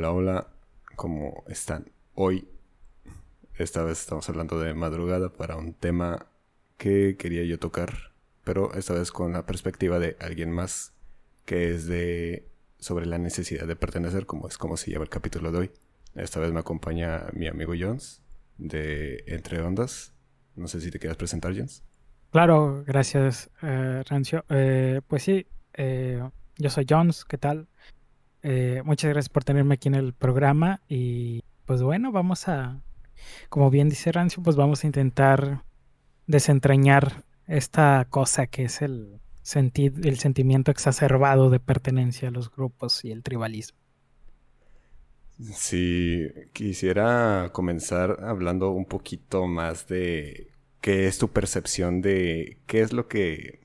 Hola, hola, ¿cómo están? Hoy, esta vez estamos hablando de madrugada para un tema que quería yo tocar, pero esta vez con la perspectiva de alguien más, que es de sobre la necesidad de pertenecer, como es como se llama el capítulo de hoy. Esta vez me acompaña mi amigo Jones de Entre Ondas. No sé si te quieras presentar, Jones. Claro, gracias, eh, Rancio. Eh, pues sí, eh, yo soy Jones, ¿qué tal? Eh, muchas gracias por tenerme aquí en el programa y pues bueno, vamos a, como bien dice Rancio, pues vamos a intentar desentrañar esta cosa que es el, el sentimiento exacerbado de pertenencia a los grupos y el tribalismo. Sí, quisiera comenzar hablando un poquito más de qué es tu percepción de qué es lo que,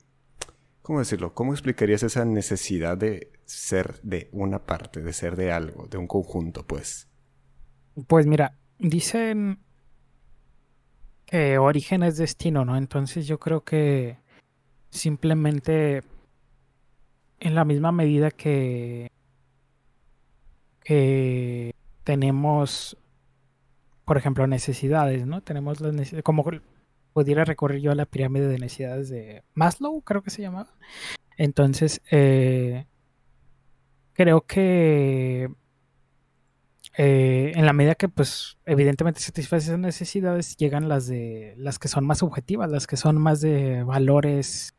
¿cómo decirlo? ¿Cómo explicarías esa necesidad de ser de una parte, de ser de algo, de un conjunto, pues? Pues mira, dicen que origen es destino, ¿no? Entonces yo creo que simplemente en la misma medida que, que tenemos, por ejemplo, necesidades, ¿no? Tenemos las necesidades, como pudiera recorrer yo a la pirámide de necesidades de Maslow, creo que se llamaba. Entonces, eh, creo que eh, en la medida que, pues, evidentemente satisface esas necesidades, llegan las de las que son más subjetivas, las que son más de valores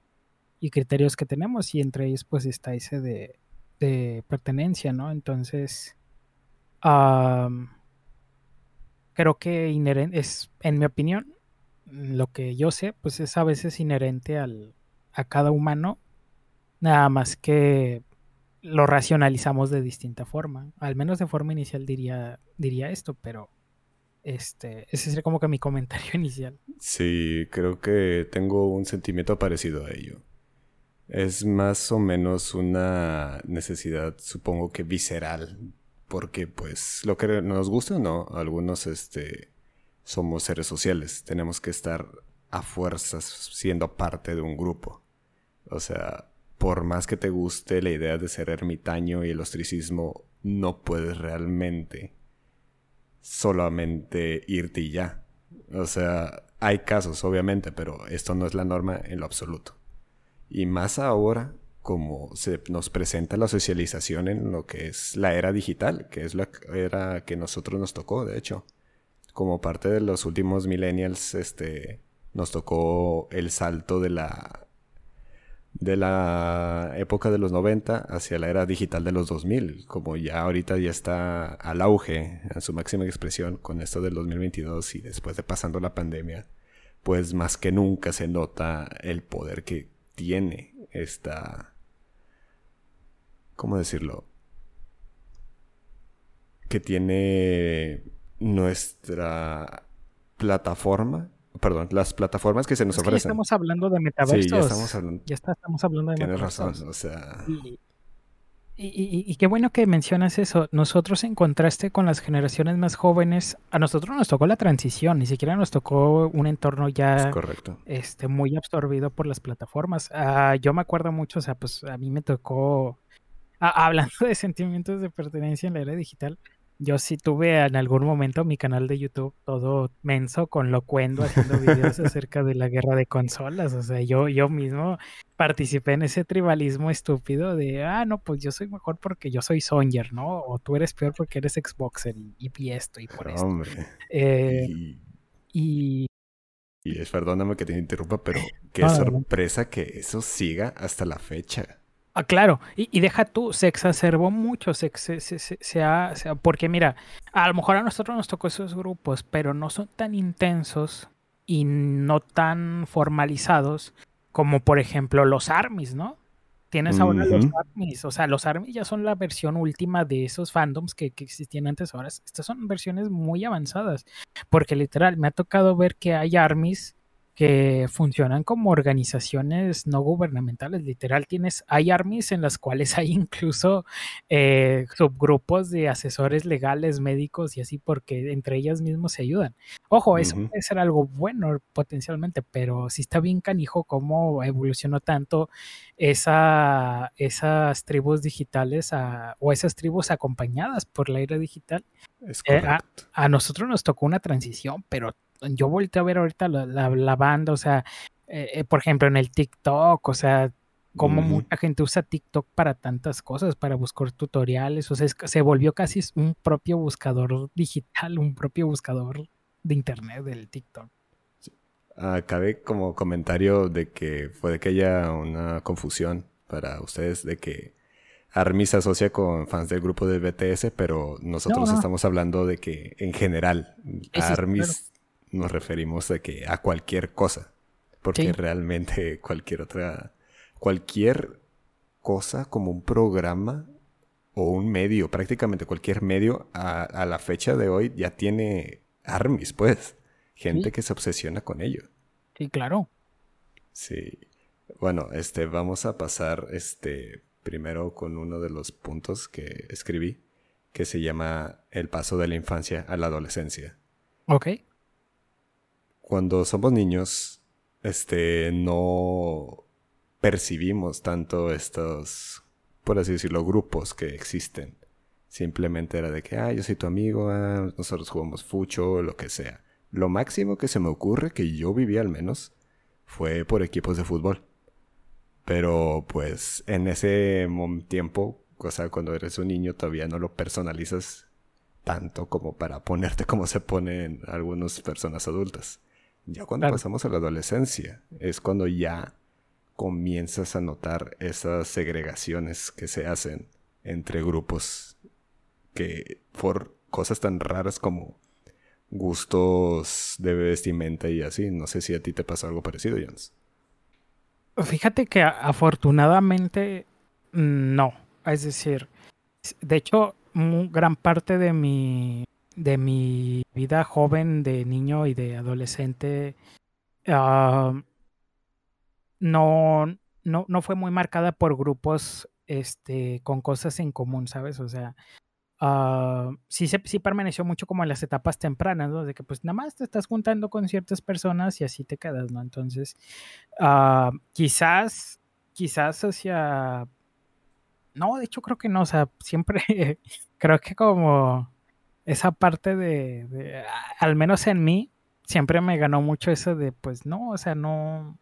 y criterios que tenemos, y entre ellos, pues, está ese de, pertenencia, ¿no? Entonces, creo que es, en mi opinión, lo que yo sé, pues es a veces inherente al, a cada humano, nada más que lo racionalizamos de distinta forma. Al menos de forma inicial diría, diría esto, pero este, ese sería como que mi comentario inicial. Sí, creo que tengo un sentimiento parecido a ello. Es más o menos una necesidad, supongo que visceral, porque pues lo que nos gusta o no, algunos este, somos seres sociales, tenemos que estar a fuerzas siendo parte de un grupo. O sea, por más que te guste la idea de ser ermitaño y el ostracismo, no puedes realmente solamente irte y ya. O sea, hay casos, obviamente, pero esto no es la norma en lo absoluto. Y más ahora, como se nos presenta la socialización en lo que es la era digital, que es la era que nosotros nos tocó, de hecho. Como parte de los últimos millennials, este, nos tocó el salto de la de la época de los 90 hacia la era digital de los 2000, como ya ahorita ya está al auge, a su máxima expresión con esto del 2022 y después de pasando la pandemia, pues más que nunca se nota el poder que tiene esta... ¿Cómo decirlo? Que tiene nuestra plataforma perdón, las plataformas que se nos ofrecen. Ya estamos hablando de metaversos. Sí, ya estamos hablando. Ya estamos hablando de Tienes razón, o sea. Y, qué bueno que mencionas eso. Nosotros, en contraste con las generaciones más jóvenes, a nosotros nos tocó la transición, ni siquiera nos tocó un entorno ya correcto. Este, muy absorbido por las plataformas. Ah, yo me acuerdo mucho, o sea, pues a mí me tocó, hablando de sentimientos de pertenencia en la era digital, yo sí tuve en algún momento mi canal de YouTube todo menso con locuendo haciendo videos acerca de la guerra de consolas. O sea, yo, yo mismo participé en ese tribalismo estúpido de, ah, no, pues yo soy mejor porque yo soy Songer, ¿no? O tú eres peor porque eres Xboxer y, y esto y por eso. Hombre. Eh, y... y... es, perdóname que te interrumpa, pero qué sorpresa que eso siga hasta la fecha. Ah, claro, y, deja tú, se exacerbó mucho, se, se, se, ha, porque mira, a lo mejor a nosotros nos tocó esos grupos, pero no son tan intensos y no tan formalizados como por ejemplo los armies, ¿no? Tienes ahora los armies, o sea, los armies ya son la versión última de esos fandoms que, que existían antes, ahora estas son versiones muy avanzadas, porque literal me ha tocado ver que hay armies que funcionan como organizaciones no gubernamentales. Literal, tienes, hay armies en las cuales hay incluso eh, subgrupos de asesores legales, médicos y así, porque entre ellas mismos se ayudan. Ojo, eso puede ser algo bueno potencialmente, pero si está bien canijo cómo evolucionó tanto esa, esas tribus digitales o esas tribus acompañadas por la era digital. Eh, a nosotros nos tocó una transición, pero yo volteo a ver ahorita la, banda, o sea, eh, eh, por ejemplo, en el TikTok, o sea, como mucha gente usa TikTok para tantas cosas, para buscar tutoriales, o sea, se volvió casi un propio buscador digital, un propio buscador de internet del TikTok. Acabe como comentario de que puede que haya una confusión para ustedes de que Army se asocia con fans del grupo de BTS, pero nosotros estamos hablando de que en general Armis nos referimos de que a cualquier cosa. Porque realmente cualquier otra, cualquier cosa como un programa o un medio, prácticamente cualquier medio a, la fecha de hoy ya tiene armies, pues. Gente que se obsesiona con ello. Sí, claro. Sí. Bueno, este, vamos a pasar este primero con uno de los puntos que escribí, que se llama el paso de la infancia a la adolescencia. Ok cuando somos niños, este, no percibimos tanto estos, por así decirlo, grupos que existen. Simplemente era de que, ah, yo soy tu amigo, ah, nosotros jugamos fucho, lo que sea. Lo máximo que se me ocurre, que yo viví al menos, fue por equipos de fútbol. Pero pues en ese tiempo, o sea, cuando eres un niño todavía no lo personalizas tanto como para ponerte como se ponen algunas personas adultas. Ya cuando pasamos a la adolescencia es cuando ya comienzas a notar esas segregaciones que se hacen entre grupos que por cosas tan raras como gustos de vestimenta y así. No sé si a ti te pasó algo parecido, Jens. Fíjate que afortunadamente no. Es decir, de hecho, gran parte de mi de mi vida joven, de niño y de adolescente, ah, no, no, no fue muy marcada por grupos este, con cosas en común, ¿sabes? O sea, uh, sí, sí permaneció mucho como en las etapas tempranas, ¿no? De que pues nada más te estás juntando con ciertas personas y así te quedas, ¿no? Entonces, uh, quizás, quizás hacia... No, de hecho creo que no, o sea, siempre creo que como esa parte de, al menos en mí, siempre me ganó mucho eso de, pues no, o sea, no,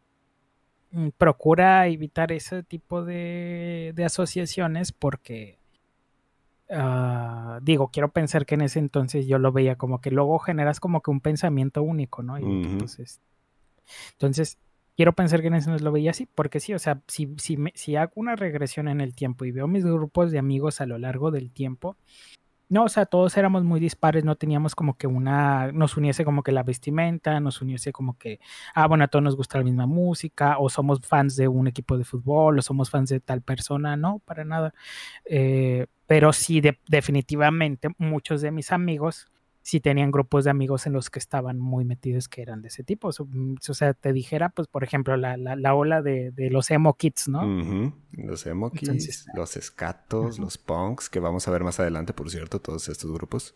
mm, procura evitar ese tipo de, de asociaciones porque, ah, digo, quiero pensar que en ese entonces yo lo veía como que luego generas como que un pensamiento único, ¿no? entonces, entonces, quiero pensar que en ese no lo veía así, porque sí, o sea, si, si, si hago una regresión en el tiempo y veo mis grupos de amigos a lo largo del tiempo, no, o sea, todos éramos muy dispares, no teníamos como que una, nos uniese como que la vestimenta, nos uniese como que, ah, bueno, a todos nos gusta la misma música, o somos fans de un equipo de fútbol, o somos fans de tal persona, no, para nada. Eh, pero sí, definitivamente muchos de mis amigos si tenían grupos de amigos en los que estaban muy metidos que eran de ese tipo. Mm, o, sea, te dijera, pues, por ejemplo, la, la, ola de, los emo kids, ¿no? Los emo kids, los escatos, los punks, que vamos a ver más adelante, por cierto, todos estos grupos.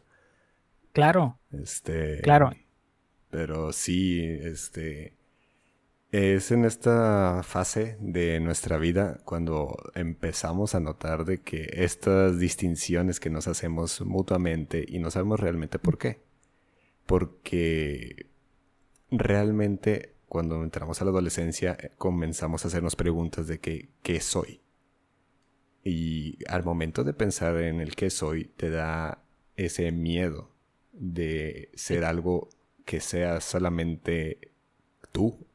Claro. Este. Claro. Pero sí, este. Es en esta fase de nuestra vida cuando empezamos a notar de que estas distinciones que nos hacemos mutuamente y no sabemos realmente por qué. Porque realmente cuando entramos a la adolescencia eh, comenzamos a hacernos preguntas de que, qué soy. Y al momento de pensar en el qué soy, te da ese miedo de ser algo que sea solamente tú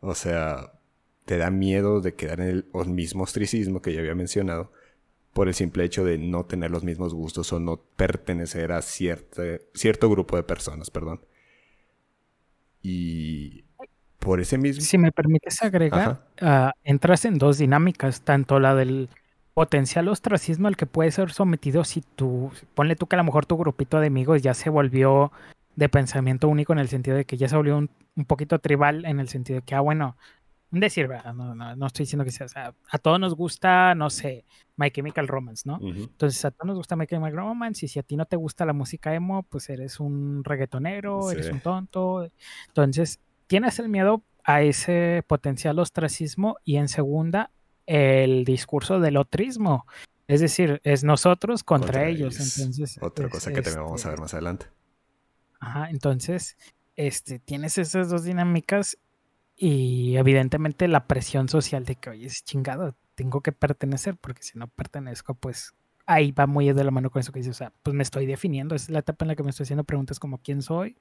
o sea, te da miedo de quedar en el mismo ostracismo que ya había mencionado por el simple hecho de no tener los mismos gustos o no pertenecer a cierto grupo de personas, perdón. Y por ese mismo... Si me permites agregar, ah, entras en dos dinámicas, tanto la del potencial ostracismo al que puedes ser sometido si tú, ponle tú que a lo mejor tu grupito de amigos ya se volvió de pensamiento único en el sentido de que ya se volvió un, un poquito tribal en el sentido de que, ah, bueno, decir, no, no, no, estoy diciendo que sea, o sea, a todos nos gusta, no sé, My Chemical Romance, ¿no? Entonces a todos nos gusta My Chemical Romance y si a ti no te gusta la música emo, pues eres un reggaetonero, eres un tonto. Entonces, tienes el miedo a ese potencial ostracismo y en segunda, el discurso del otrismo. Es decir, es nosotros contra, ellos. Entonces, Otra cosa que también vamos a ver este más adelante. Ajá, entonces, este, tienes esas dos dinámicas y evidentemente la presión social de que, oye, es chingado, tengo que pertenecer, porque si no pertenezco, pues ahí va muy de la mano con eso que dice, o sea, pues me estoy definiendo, es la etapa en la que me estoy haciendo preguntas como quién soy.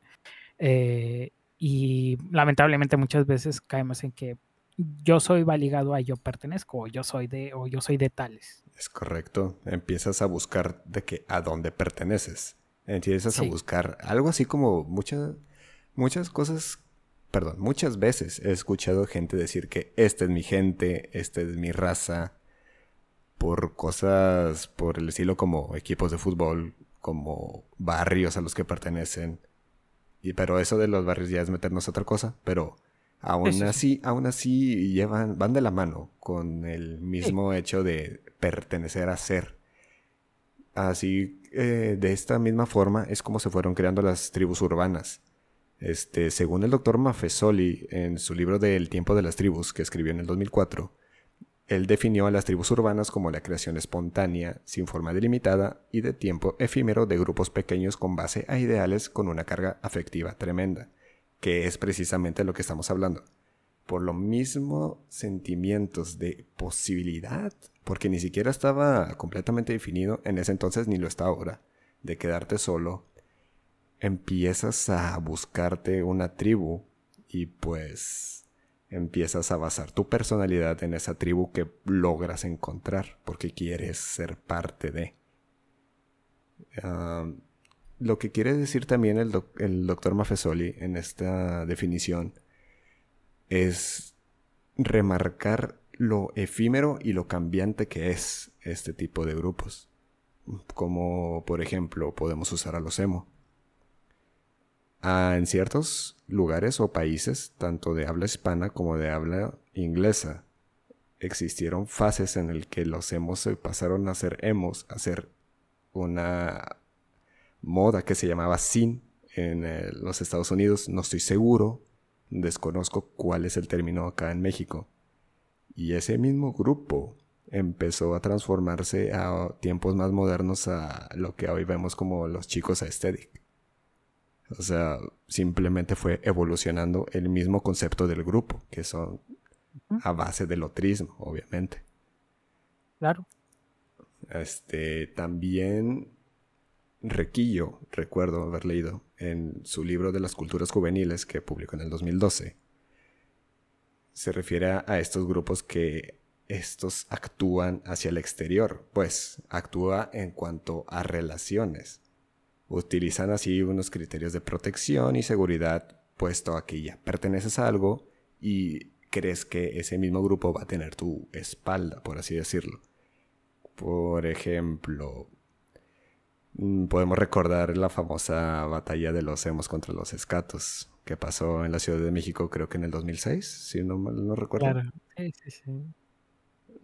Eh, y lamentablemente muchas veces caemos en que yo soy validado a yo pertenezco, o yo soy de, o yo soy de tales. Es correcto. Empiezas a buscar de que a dónde perteneces. Empiezas a buscar algo así como muchas, muchas cosas perdón, muchas veces he escuchado gente decir que esta es mi gente, esta es mi raza, por cosas por el estilo como equipos de fútbol, como barrios a los que pertenecen. Y pero eso de los barrios ya es meternos a otra cosa, pero aún así, aún así llevan, van de la mano con el mismo hecho de pertenecer a ser. Así, eh, de esta misma forma es como se fueron creando las tribus urbanas este, según el doctor Maffesoli, en su libro de El tiempo de las tribus, que escribió en el 2004, él definió a las tribus urbanas como la creación espontánea, sin forma delimitada y de tiempo efímero de grupos pequeños con base a ideales con una carga afectiva tremenda, que es precisamente lo que estamos hablando. Por lo mismo, sentimientos de posibilidad, porque ni siquiera estaba completamente definido en ese entonces ni lo está ahora, de quedarte solo, empiezas a buscarte una tribu y pues empiezas a basar tu personalidad en esa tribu que logras encontrar porque quieres ser parte de. lo que quiere decir también el, el doctor Maffesoli en esta definición es remarcar lo efímero y lo cambiante que es este tipo de grupos. Como por ejemplo podemos usar a los emo en ciertos lugares o países, tanto de habla hispana como de habla inglesa, existieron fases en el que los emos se pasaron a ser emos, a ser una moda que se llamaba sin en eh, los Estados Unidos. No estoy seguro, desconozco cuál es el término acá en México. Y ese mismo grupo empezó a transformarse a tiempos más modernos a lo que hoy vemos como los chicos aesthetic. O sea, simplemente fue evolucionando el mismo concepto del grupo, que son a base del otrismo, obviamente. Claro. Este, también Requillo, recuerdo haber leído en su libro de las culturas juveniles que publicó en el 2012, se refiere a estos grupos que estos actúan hacia el exterior, pues actúa en cuanto a relaciones Utilizan así unos criterios de protección y seguridad, puesto a que ya perteneces a algo y crees que ese mismo grupo va a tener tu espalda, por así decirlo. Por ejemplo, podemos recordar la famosa batalla de los hemos contra los escatos que pasó en la Ciudad de México, creo que en el 2006, si no mal no recuerdo. Claro, sí, sí, sí.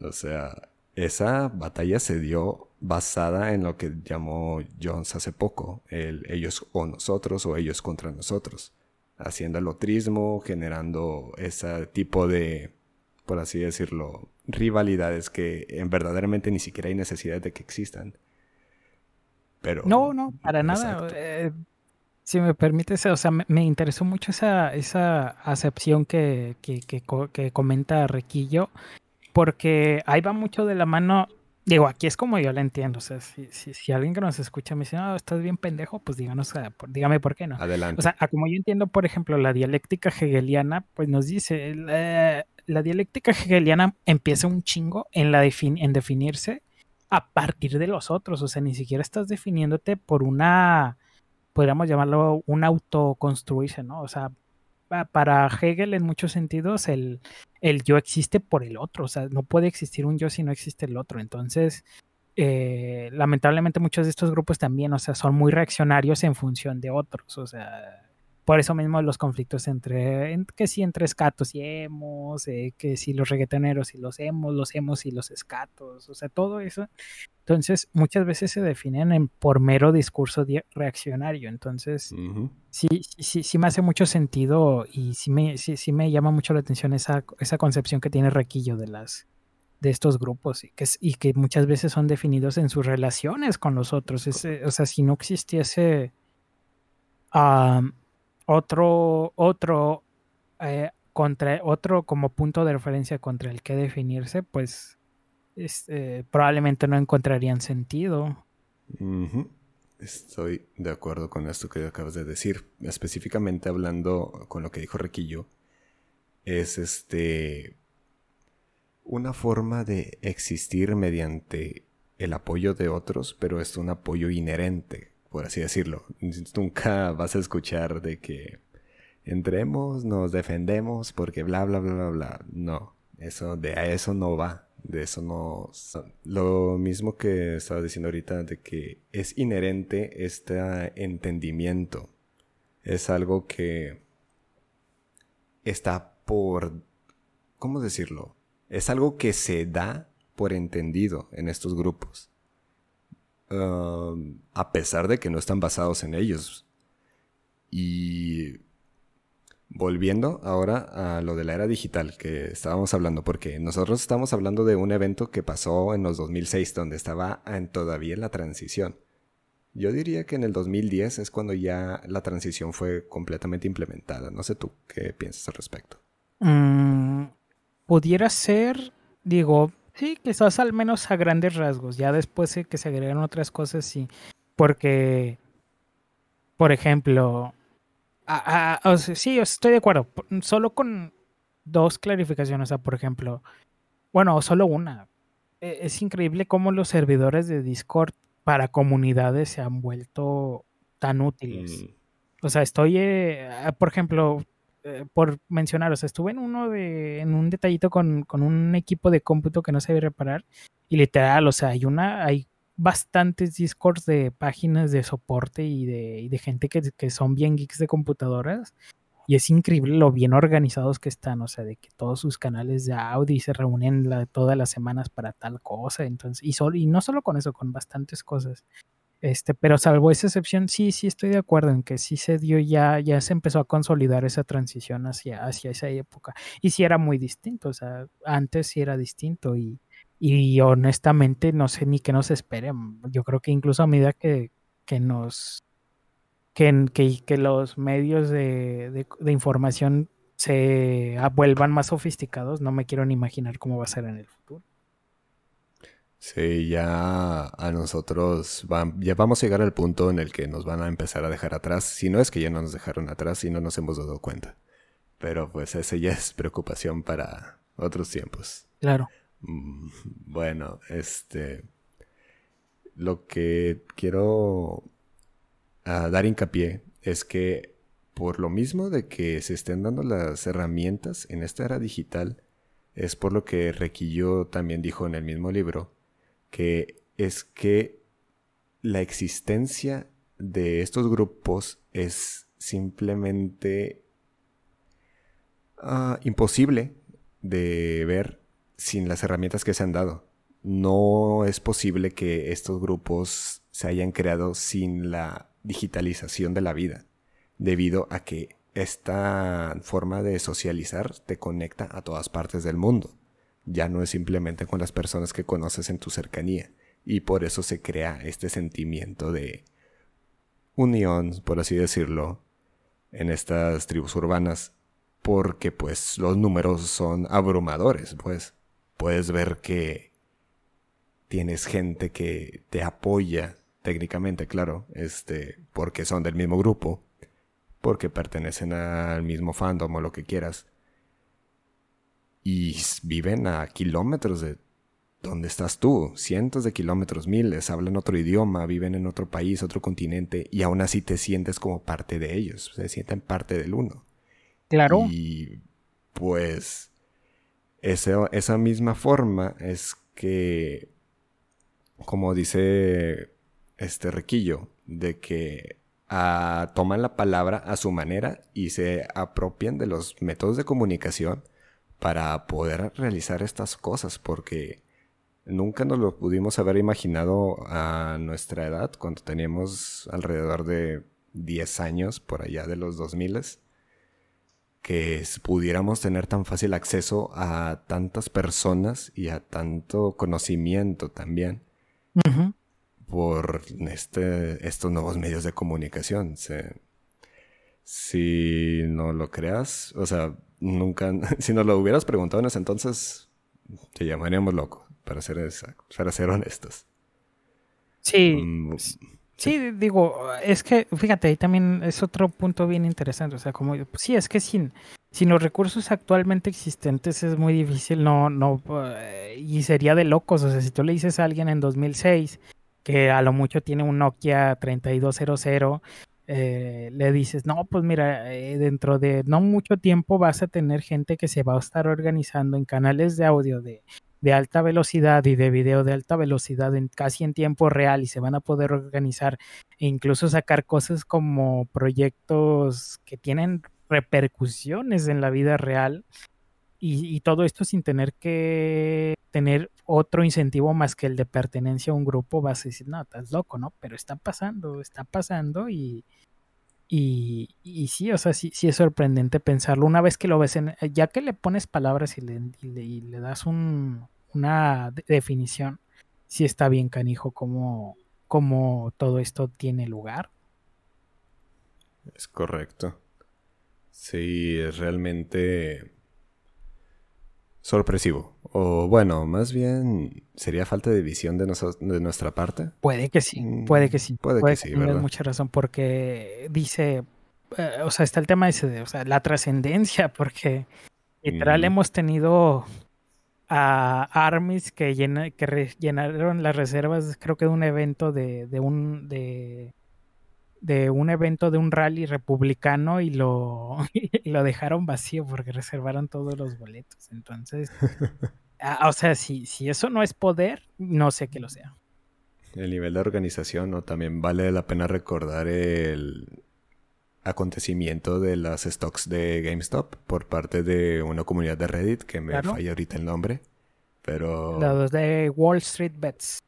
O sea, esa batalla se dio basada en lo que llamó Jones hace poco, el ellos o nosotros o ellos contra nosotros, haciendo el otrismo, generando ese tipo de, por así decirlo, rivalidades que en verdaderamente ni siquiera hay necesidad de que existan. Pero, no, no, para nada. Eh, si me permites, o sea, me, interesó mucho esa, esa acepción que, que, que, que comenta Requillo porque ahí va mucho de la mano. Digo, aquí es como yo la entiendo. O sea, si, si, alguien que nos escucha me dice, no, estás bien pendejo, pues díganos, dígame por qué no. Adelante. O sea, como yo entiendo, por ejemplo, la dialéctica hegeliana, pues nos dice, la, la dialéctica hegeliana empieza un chingo en, la en definirse a partir de los otros. O sea, ni siquiera estás definiéndote por una, podríamos llamarlo, un autoconstruirse, ¿no? O sea, para Hegel en muchos sentidos el, el, yo existe por el otro, o sea, no puede existir un yo si no existe el otro. Entonces, eh, lamentablemente muchos de estos grupos también, o sea, son muy reaccionarios en función de otros, o sea, por eso mismo los conflictos entre, que si entre escatos y emos, eh, que si los reggaetoneros y los emos, los emos y los escatos, o sea, todo eso. Entonces, muchas veces se definen en, por mero discurso reaccionario. Entonces, sí, sí, sí me hace mucho sentido y sí me, sí, sí me llama mucho la atención esa, esa concepción que tiene Requillo de las, de estos grupos y que, y que muchas veces son definidos en sus relaciones con los otros. o sea, si no existiese otro, otro, eh, contra, otro como punto de referencia contra el que definirse, pues este, probablemente no encontrarían sentido. Estoy de acuerdo con esto que acabas de decir. Específicamente hablando con lo que dijo Requillo, es este una forma de existir mediante el apoyo de otros, pero es un apoyo inherente, por así decirlo. Nunca vas a escuchar de que entremos, nos defendemos porque bla bla bla bla bla. No, eso de a eso no va, de eso no. Lo mismo que estaba diciendo ahorita de que es inherente este entendimiento. Es algo que está por ¿cómo decirlo? Es algo que se da por entendido en estos grupos. Um, a pesar de que no están basados en ellos. Y volviendo ahora a lo de la era digital que estábamos hablando, porque nosotros estamos hablando de un evento que pasó en los 2006, donde estaba en todavía la transición. Yo diría que en el 2010 es cuando ya la transición fue completamente implementada. No sé tú qué piensas al respecto. Mm, pudiera ser, digo, sí, quizás al menos a grandes rasgos. Ya después que se agregan otras cosas, sí. Porque, por ejemplo, sí, estoy de acuerdo. Solo con dos clarificaciones. O sea, por ejemplo, bueno, solo una. E, es increíble cómo los servidores de Discord para comunidades se han vuelto tan útiles. Mm. O sea, estoy, eh, por ejemplo, eh, por mencionaros, estuve en uno de, en un detallito con, un equipo de cómputo que no sabía reparar y literal, o sea, hay una, hay bastantes discords de páginas de soporte y de, de gente que, que, son bien geeks de computadoras y es increíble lo bien organizados que están, o sea, de que todos sus canales de audio se reúnen todas las semanas para tal cosa, entonces, y, solo, y no solo con eso, con bastantes cosas. Este, pero salvo esa excepción, sí, sí estoy de acuerdo en que sí se dio ya, ya se empezó a consolidar esa transición hacia, hacia esa época. Y sí era muy distinto, o sea, antes sí era distinto y, y honestamente no sé ni qué nos espere. Yo creo que incluso a medida que, que nos que, que, que los medios de, de, de, información se vuelvan más sofisticados, no me quiero ni imaginar cómo va a ser en el futuro. Sí, ya a nosotros ya vamos a llegar al punto en el que nos van a empezar a dejar atrás. Si no es que ya no nos dejaron atrás y no nos hemos dado cuenta. Pero pues ese ya es preocupación para otros tiempos. Claro. Mm, bueno, este... Lo que quiero ah, dar hincapié es que por lo mismo de que se estén dando las herramientas en esta era digital, es por lo que Requillo también dijo en el mismo libro, que es que la existencia de estos grupos es simplemente ah, imposible de ver sin las herramientas que se han dado. No es posible que estos grupos se hayan creado sin la digitalización de la vida, debido a que esta forma de socializar te conecta a todas partes del mundo ya no es simplemente con las personas que conoces en tu cercanía. Y por eso se crea este sentimiento de unión, por así decirlo, en estas tribus urbanas, porque pues los números son abrumadores, pues puedes ver que tienes gente que te apoya técnicamente, claro, este, porque son del mismo grupo, porque pertenecen al mismo fandom o lo que quieras, y viven a kilómetros de donde estás tú, cientos de kilómetros, miles, hablan otro idioma, viven en otro país, otro continente, y aún así te sientes como parte de ellos, se sienten parte del uno. Claro. Y pues esa misma forma es que como dice este Requillo, de que ah, toman la palabra a su manera y se apropian de los métodos de comunicación para poder realizar estas cosas, porque nunca nos lo pudimos haber imaginado a nuestra edad, cuando teníamos alrededor de 10 años, por allá de los 2000, que pudiéramos tener tan fácil acceso a tantas personas y a tanto conocimiento también por este, estos nuevos medios de comunicación. si no lo creas, o sea, nunca, si nos lo hubieras preguntado en ese entonces, te llamaríamos loco, para ser, para ser honestos. Sí, mm, sí, digo, es que, fíjate, ahí también es otro punto bien interesante, o sea, como, sí, es que sin, sin los recursos actualmente existentes es muy difícil, no, no, eh, y sería de locos, o sea, si tú le dices a alguien en 2006 que a lo mucho tiene un Nokia 3200, eh, le dices, no, pues mira, eh, dentro de no mucho tiempo vas a tener gente que se va a estar organizando en canales de audio de, alta velocidad y de video de alta velocidad en casi en tiempo real y se van a poder organizar e incluso sacar cosas como proyectos que tienen repercusiones en la vida real y, todo esto sin tener que tener otro incentivo más que el de pertenencia a un grupo, vas a decir, no, estás loco, ¿no? Pero está pasando, está pasando y, y, sí, o sea, sí, sí es sorprendente pensarlo. Una vez que lo ves, en, ya que le pones palabras y le, le, das un, una definición, sí está bien canijo cómo, cómo todo esto tiene lugar. Es correcto. Sí, es realmente sorpresivo. O bueno, más bien sería falta de visión de, de nuestra parte. Puede que sí, puede que sí. Mm, puede, que, sí, ¿verdad? mucha razón porque dice, eh, o sea, está el tema ese de, o sea, la trascendencia, porque literal mm. hemos tenido a armies que, llena, que llenaron las reservas, creo que de un evento de, de un de de un evento de un rally republicano y lo, lo dejaron vacío porque reservaron todos los boletos. Entonces, o sea, si, si eso no es poder, no sé qué lo sea. El nivel de organización, ¿no? También vale la pena recordar el acontecimiento de las stocks de GameStop por parte de una comunidad de Reddit que me falla ahorita el nombre. Pero. Los de Wall Street Bets.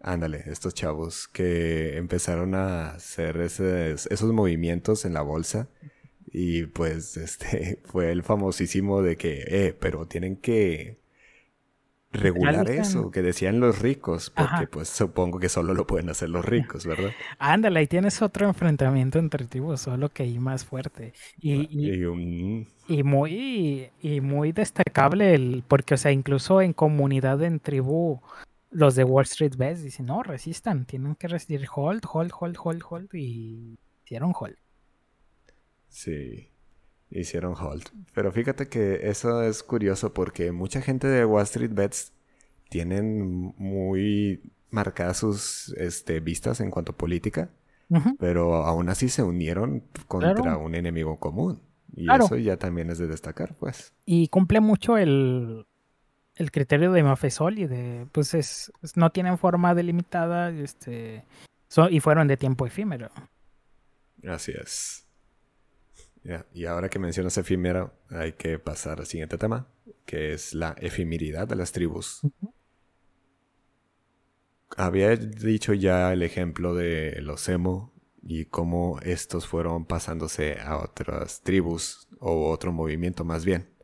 Ándale, estos chavos que empezaron a hacer esos movimientos en la bolsa y pues este fue el famosísimo de que, eh, pero tienen que regular eso, que decían los ricos, porque pues supongo que solo lo pueden hacer los ricos, ¿verdad? Ándale, ahí tienes otro enfrentamiento entre tribus, solo que hay más fuerte. Y, y, muy, y muy destacable, el, porque o sea, incluso en comunidad en tribu los de Wall Street Bets dicen, no, resistan, tienen que resistir, hold, hold, hold, hold, hold, y hicieron hold. Sí, hicieron hold. Pero fíjate que eso es curioso porque mucha gente de Wall Street Bets tienen muy marcadas sus este, vistas en cuanto a política, pero aún así se unieron contra un enemigo común. Y eso ya también es de destacar, pues. Y cumple mucho el, el criterio de Mafesol y de, pues es, no tienen forma delimitada este, y fueron de tiempo efímero. Así es. Y ahora que mencionas efímero, hay que pasar al siguiente tema, que es la efemeridad de las tribus. Había dicho ya el ejemplo de los emo y cómo estos fueron pasándose a otras tribus o otro movimiento más bien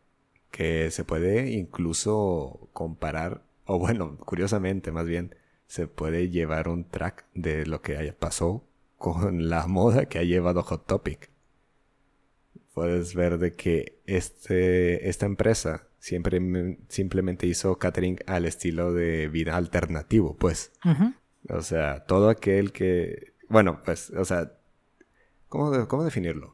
que se puede incluso comparar, o bueno, curiosamente más bien, se puede llevar un track de lo que pasó con la moda que ha llevado Hot Topic. Puedes ver de que este, esta empresa siempre, simplemente hizo catering al estilo de vida alternativo, pues. O sea, todo aquel que... Bueno, pues, o sea, ¿cómo, cómo definirlo?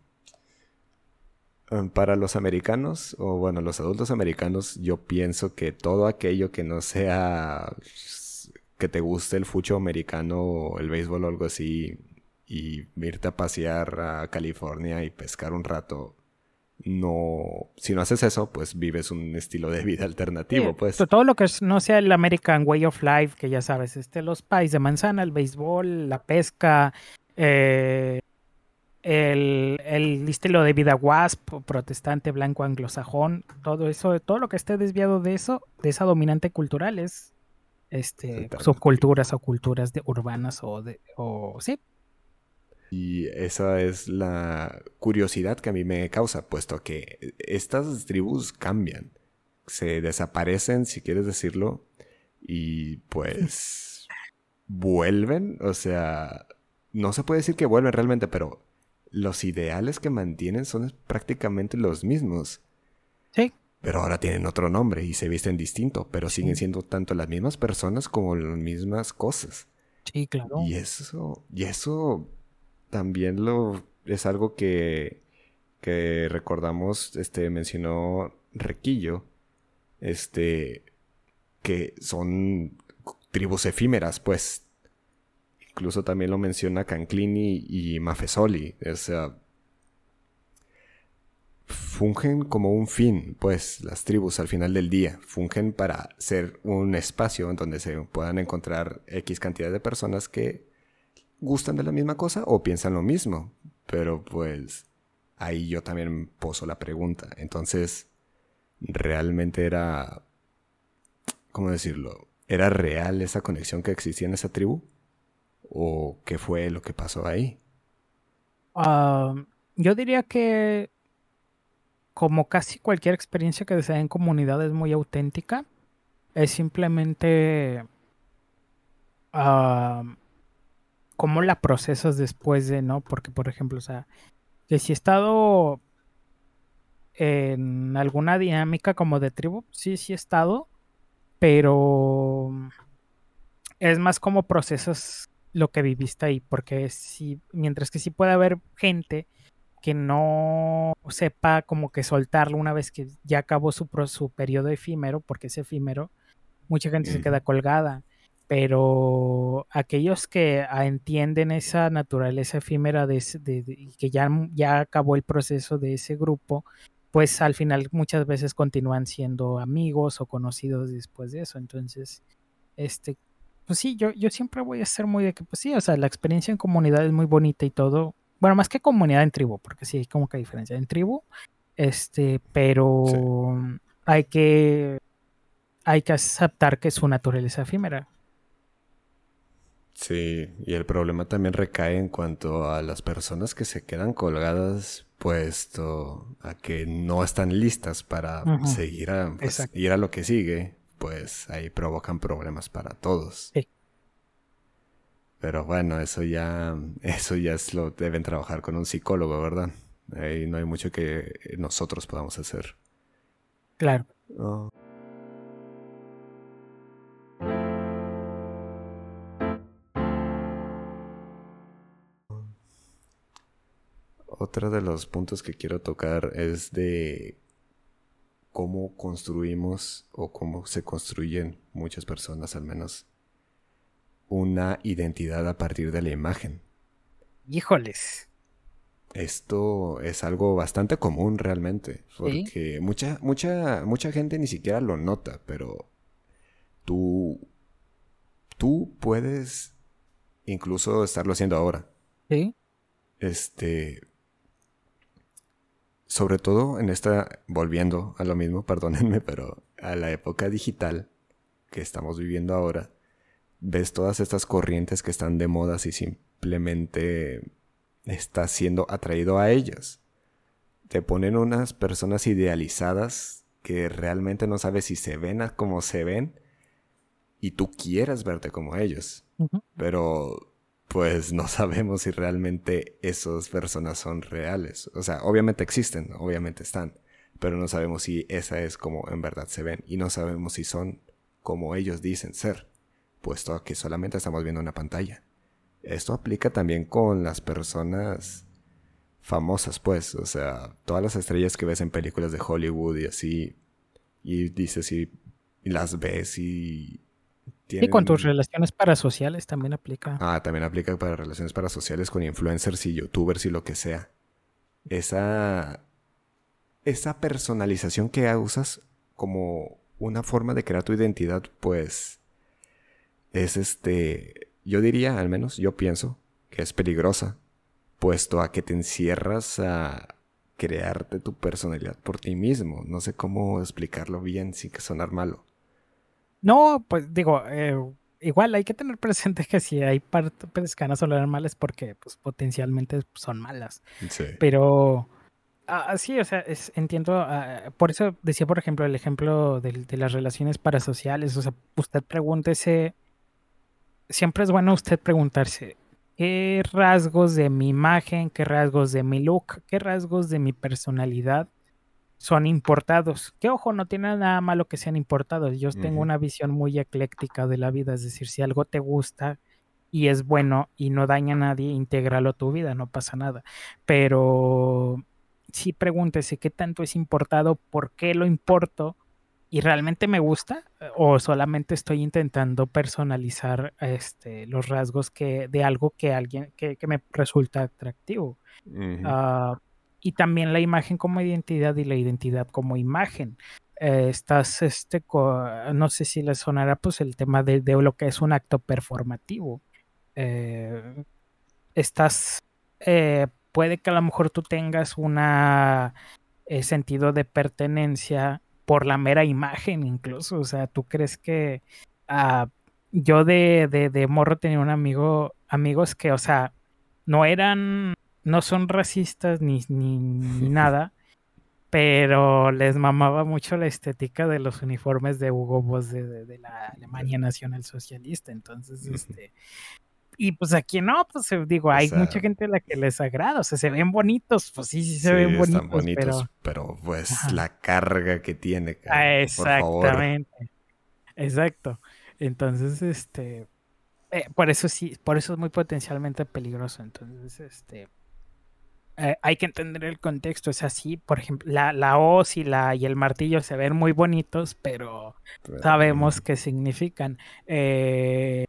Em, para los americanos, o bueno, los adultos americanos, yo pienso que todo aquello que no sea que te guste el fucho americano o el béisbol o algo así, y irte a pasear a California y pescar un rato, no, si no haces eso, pues vives un estilo de vida alternativo, pues. Todo lo que no sea el American Way of Life, que ya sabes, este, los pais de manzana, el béisbol, la pesca, eh, el, el, estilo de vida WASP, protestante, blanco, anglosajón, todo eso, todo lo que esté desviado de eso, de esa dominante cultural es este, subculturas o culturas de, urbanas o de, o sí, y esa es la curiosidad que a mí me causa, puesto que estas tribus cambian, se desaparecen, si quieres decirlo, y pues vuelven, o sea, no se puede decir que vuelven realmente, pero los ideales que mantienen son prácticamente los mismos. Sí. Pero ahora tienen otro nombre y se visten distinto, pero siguen siendo tanto las mismas personas como las mismas cosas. Sí, claro. Y eso, y eso también lo es algo que, que recordamos, este, mencionó Requillo, este, que son tribus efímeras, pues. Incluso también lo menciona Canclini y Mafesoli. O sea, fungen como un fin, pues, las tribus al final del día. Fungen para ser un espacio en donde se puedan encontrar X cantidad de personas que gustan de la misma cosa o piensan lo mismo. Pero pues ahí yo también poso la pregunta. Entonces, ¿realmente era... ¿Cómo decirlo? ¿Era real esa conexión que existía en esa tribu? ¿O qué fue lo que pasó ahí? Ah, yo diría que como casi cualquier experiencia que se da en comunidad es muy auténtica, es simplemente uh, cómo la procesas después de, ¿no? Porque, por ejemplo, o sea, que si he estado en alguna dinámica como de tribu, sí, sí he estado, pero es más como procesas lo que viviste ahí, porque si, mientras que sí puede haber gente que no sepa como que soltarlo una vez que ya acabó su, su periodo efímero, porque es efímero, mucha gente se queda colgada pero aquellos que ah, entienden esa naturaleza efímera de, que ya, ya acabó el proceso de ese grupo, pues al final muchas veces continúan siendo amigos o conocidos después de eso. Entonces, este, pues sí, yo, yo siempre voy a ser muy de que, pues sí, o sea, la experiencia en comunidad es muy bonita y todo. Bueno, más que comunidad en tribu, porque sí hay como que diferencia en tribu, este, pero hay que hay que aceptar que su naturaleza efímera. Sí, y el problema también recae en cuanto a las personas que se quedan colgadas puesto a que no están listas para seguir a, pues, ir a lo que sigue, pues ahí provocan problemas para todos. Sí. Pero bueno, eso ya, eso ya es lo deben trabajar con un psicólogo, ¿verdad? Ahí no hay mucho que nosotros podamos hacer. Claro. Oh. otro de los puntos que quiero tocar es de cómo construimos o cómo se construyen muchas personas al menos una identidad a partir de la imagen. Híjoles. Esto es algo bastante común realmente, porque mucha, mucha, mucha gente ni siquiera lo nota, pero tú, tú puedes incluso estarlo haciendo ahora. Sí. Este, sobre todo en esta, volviendo a lo mismo, perdónenme, pero a la época digital que estamos viviendo ahora, ves todas estas corrientes que están de moda y simplemente estás siendo atraído a ellas. Te ponen unas personas idealizadas que realmente no sabes si se ven como se ven y tú quieres verte como ellos. Pero pues no sabemos si realmente esas personas son reales. O sea, obviamente existen, obviamente están, pero no sabemos si esa es como en verdad se ven y no sabemos si son como ellos dicen ser, puesto que solamente estamos viendo una pantalla. Esto aplica también con las personas famosas, pues, o sea, todas las estrellas que ves en películas de Hollywood y así, y dices y las ves y y con tus relaciones parasociales también aplica. Ah, también aplica para relaciones parasociales con influencers y youtubers y lo que sea. Esa... esa personalización que usas como una forma de crear tu identidad, pues es este, yo diría, al menos yo pienso, que es peligrosa, puesto a que te encierras a crearte tu personalidad por ti mismo. No sé cómo explicarlo bien sin que sonar malo. No, pues digo, eh, igual hay que tener presente que si hay partes que van a sonar malas porque pues, potencialmente son malas. Sí. Pero Ah, sí, o sea, entiendo. Ah, por eso decía, por ejemplo, el ejemplo de, de, las relaciones parasociales. O sea, usted pregúntese. Siempre es bueno usted preguntarse: ¿qué rasgos de mi imagen, qué rasgos de mi look, qué rasgos de mi personalidad son importados? Que ojo, no tiene nada malo que sean importados. Yo tengo una visión muy ecléctica de la vida. Es decir, si algo te gusta y es bueno y no daña a nadie, intégralo a tu vida, no pasa nada. Pero sí pregúntese qué tanto es importado, por qué lo importo y realmente me gusta o solamente estoy intentando personalizar este, los rasgos que, de algo que alguien que, me resulta atractivo. Y también la imagen como identidad y la identidad como imagen. Eh, estás, este, no sé si le sonará pues el tema de, lo que es un acto performativo. Eh, estás eh, puede que a lo mejor tú tengas un eh, sentido de pertenencia por la mera imagen incluso. O sea, tú crees que ah, yo de, de, morro tenía un amigo, amigos que, o sea, no eran, no son racistas ni, ni, nada, pero les mamaba mucho la estética de los uniformes de Hugo Boss de, de la Alemania Nacional Socialista. Entonces, este, y pues aquí no, pues eh, digo, hay mucha gente a la que les agrada, o sea, se ven bonitos, pues sí, sí se ven bonitos. Están bonitos, pero, pues la carga que tiene. Ah, exactamente. Exacto. Entonces, este, eh, por eso sí, por eso es muy potencialmente peligroso. Entonces, este, eh, hay que entender el contexto. Es así, por ejemplo, la, la hoz y, la, y el martillo se ven muy bonitos, pero sabemos qué significan. Eh,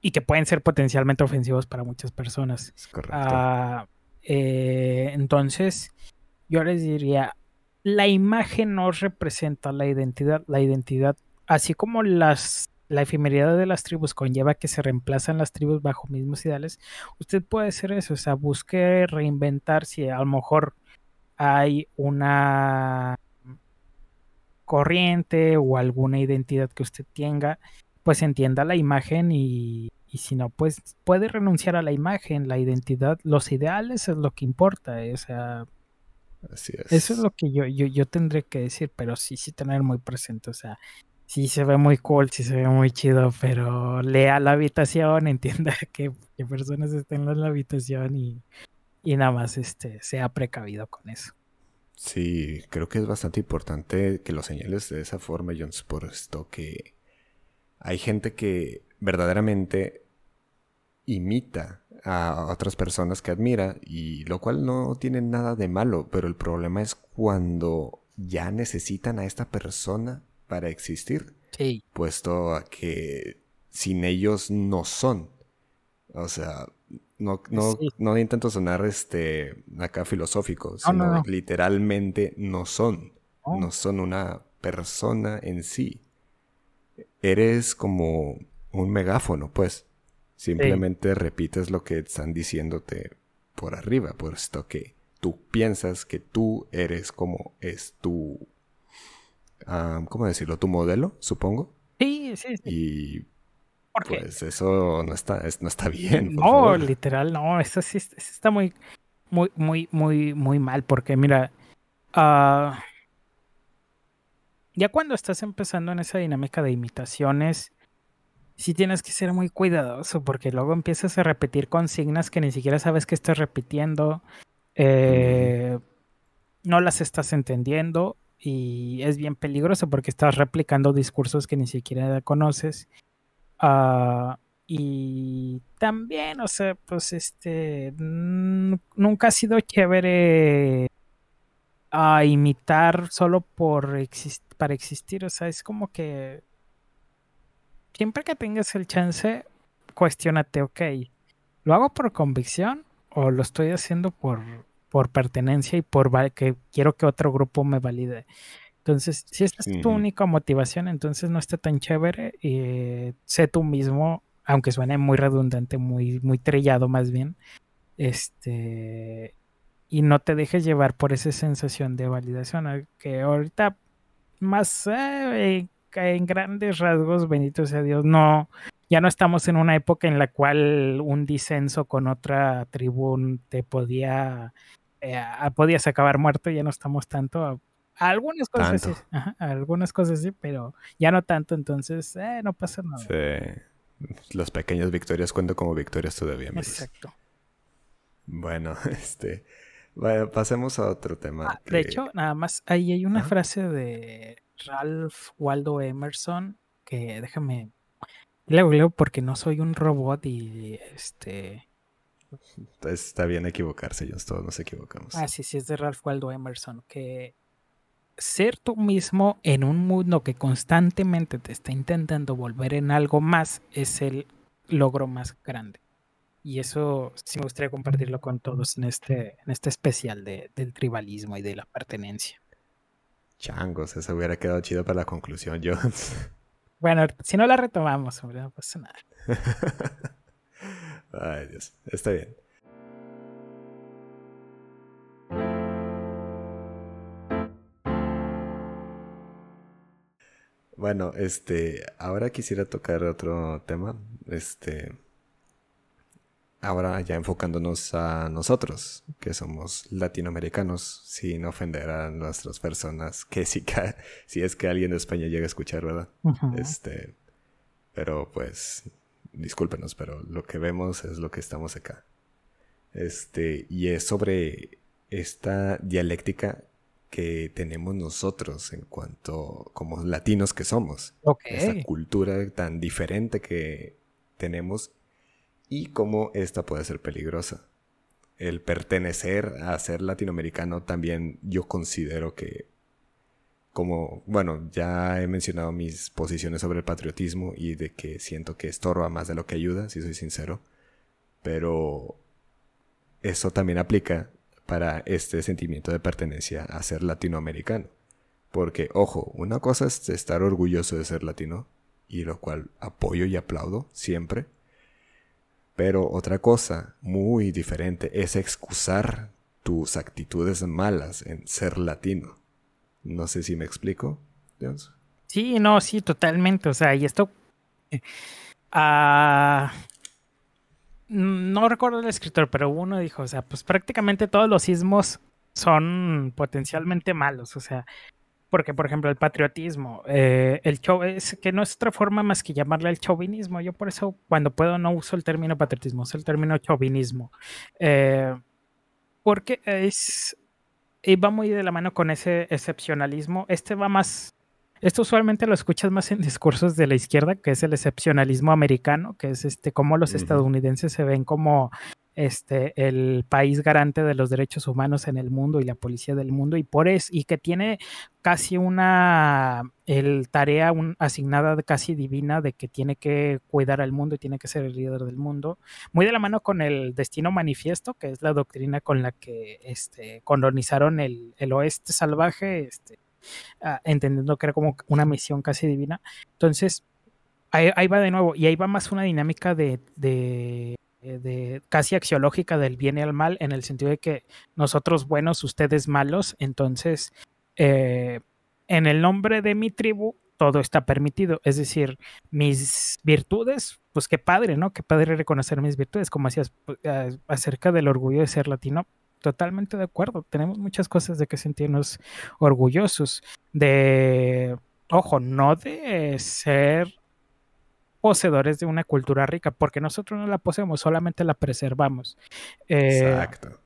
y que pueden ser potencialmente ofensivos para muchas personas. correcto. Ah, eh, entonces, yo les diría, la imagen no representa la identidad, la identidad, así como las la efemeridad de las tribus conlleva que se reemplazan las tribus bajo mismos ideales, usted puede hacer eso, o sea, busque reinventar si a lo mejor hay una corriente o alguna identidad que usted tenga pues entienda la imagen y, si no, pues puede renunciar a la imagen, la identidad, los ideales es lo que importa, eh, o sea, Así es. eso es lo que yo, yo, yo tendré que decir, pero sí, sí tener muy presente, o sea, sí se ve muy cool, sí se ve muy chido, pero lea la habitación, entienda que, personas estén en la habitación y, y nada más este, sea precavido con eso. Sí, creo que es bastante importante que lo señales de esa forma, Jones, por esto que hay gente que verdaderamente imita a otras personas que admira y lo cual no tiene nada de malo, pero el problema es cuando ya necesitan a esta persona para existir. Sí. Puesto a que sin ellos no son. O sea, no, no, no intento sonar este acá filosófico, sino literalmente no son. No son una persona en sí eres como un megáfono, pues. Simplemente repites lo que están diciéndote por arriba, puesto que tú piensas que tú eres como es tu... ¿Cómo decirlo? Tu modelo, supongo. Sí, sí, sí. Y pues eso no está, no está bien. no, literal, no. Eso sí está muy, muy, muy, muy, muy mal. Porque mira, uh, ya cuando estás empezando en esa dinámica de imitaciones, sí tienes que ser muy cuidadoso porque luego empiezas a repetir consignas que ni siquiera sabes que estás repitiendo, eh, no las estás entendiendo y es bien peligroso porque estás replicando discursos que ni siquiera conoces. Ah, y también, o sea, pues este, nunca ha sido chévere a imitar solo por para existir. O sea, es como que siempre que tengas el chance, cuestionate, ok, ¿lo hago por convicción o lo estoy haciendo por por pertenencia y por que quiero que otro grupo me valide. Entonces, si esta es tu única motivación, entonces no está tan chévere. y sé tú mismo, aunque suene muy redundante, muy, muy trillado más bien. Este. Y no te dejes llevar por esa sensación de validación. Que ahorita, más eh, en grandes rasgos, bendito sea Dios, no. Ya no estamos en una época en la cual un disenso con otra tribu te podía. Eh, podías acabar muerto, ya no estamos tanto algunas cosas sí, algunas cosas sí, pero ya no tanto, entonces eh, no pasa nada. Sí. Las pequeñas victorias cuentan como victorias todavía. Exacto. Bueno, este, pasemos a otro tema. Ah, de hecho, nada más, ahí hay una frase de Ralph Waldo Emerson que déjame, leo, leo porque no soy un robot y este... está bien equivocarse, ellos todos nos equivocamos. Ah, sí, sí, es de Ralph Waldo Emerson, que ser tú mismo en un mundo que constantemente te está intentando volver en algo más es el logro más grande. Y eso sí me gustaría compartirlo con todos en este, en este especial de, del tribalismo y de la pertenencia. Changos, eso hubiera quedado chido para la conclusión, Jones. Bueno, si no la retomamos, hombre, no pasa nada. Ay, Dios, está bien. Bueno, este, ahora quisiera tocar otro tema, este, ahora ya enfocándonos a nosotros, que somos latinoamericanos, sin ofender a nuestras personas, que si, si es que alguien de España llega a escuchar, ¿verdad? Este, pero pues, discúlpenos, pero lo que vemos es lo que estamos acá. Este, y es sobre esta dialéctica que tenemos nosotros en cuanto como latinos que somos. Esa cultura tan diferente que tenemos y cómo esta puede ser peligrosa. El pertenecer a ser latinoamericano también yo considero que como, bueno, ya he mencionado mis posiciones sobre el patriotismo y de que siento que estorba más de lo que ayuda, si soy sincero, pero eso también aplica para este sentimiento de pertenencia a ser latinoamericano. Porque, ojo, una cosa es estar orgulloso de ser latino, y lo cual apoyo y aplaudo siempre. Pero otra cosa muy diferente es excusar tus actitudes malas en ser latino. No sé si me explico. Sí, no, sí, totalmente. O sea, y esto... Ah, no recuerdo el escritor, pero uno dijo, o sea, pues prácticamente todos los sismos son potencialmente malos, o sea, porque por ejemplo el patriotismo, eh, el show es que no es otra forma más que llamarle el chauvinismo. Yo por eso cuando puedo no uso el término patriotismo, uso el término chauvinismo, eh, porque es y va muy de la mano con ese excepcionalismo. Este va más esto usualmente lo escuchas más en discursos de la izquierda, que es el excepcionalismo americano, que es este cómo los estadounidenses se ven como este el país garante de los derechos humanos en el mundo y la policía del mundo y por eso y que tiene casi una el tarea asignada casi divina de que tiene que cuidar al mundo y tiene que ser el líder del mundo muy de la mano con el destino manifiesto que es la doctrina con la que este colonizaron el, el oeste salvaje este Ah, entendiendo que era como una misión casi divina. Entonces, ahí, va de nuevo, y ahí va más una dinámica de, casi axiológica del bien y el mal, en el sentido de que nosotros buenos, ustedes malos, entonces, eh, en el nombre de mi tribu, todo está permitido. Es decir, mis virtudes, pues qué padre, ¿no? Qué padre reconocer mis virtudes, como decías pues, acerca del orgullo de ser latino totalmente de acuerdo. Tenemos muchas cosas de que sentirnos orgullosos. De, ojo, no de ser poseedores de una cultura rica, porque nosotros no la poseemos, solamente la preservamos. Eh, Exacto.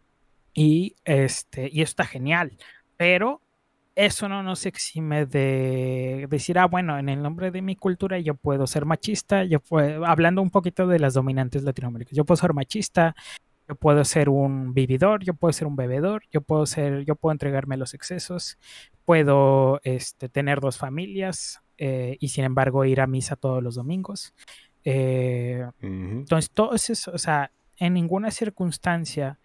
Y este, y está genial. Pero eso no nos exime de decir, ah, bueno, en el nombre de mi cultura yo puedo ser machista, yo puedo, hablando un poquito de las dominantes latinoamericanas, yo puedo ser machista, yo puedo ser un vividor, yo puedo ser un bebedor, yo puedo ser, yo puedo entregarme los excesos, puedo este, tener dos familias eh, y sin embargo ir a misa todos los domingos. Eh, entonces, todo eso, o sea, en ninguna circunstancia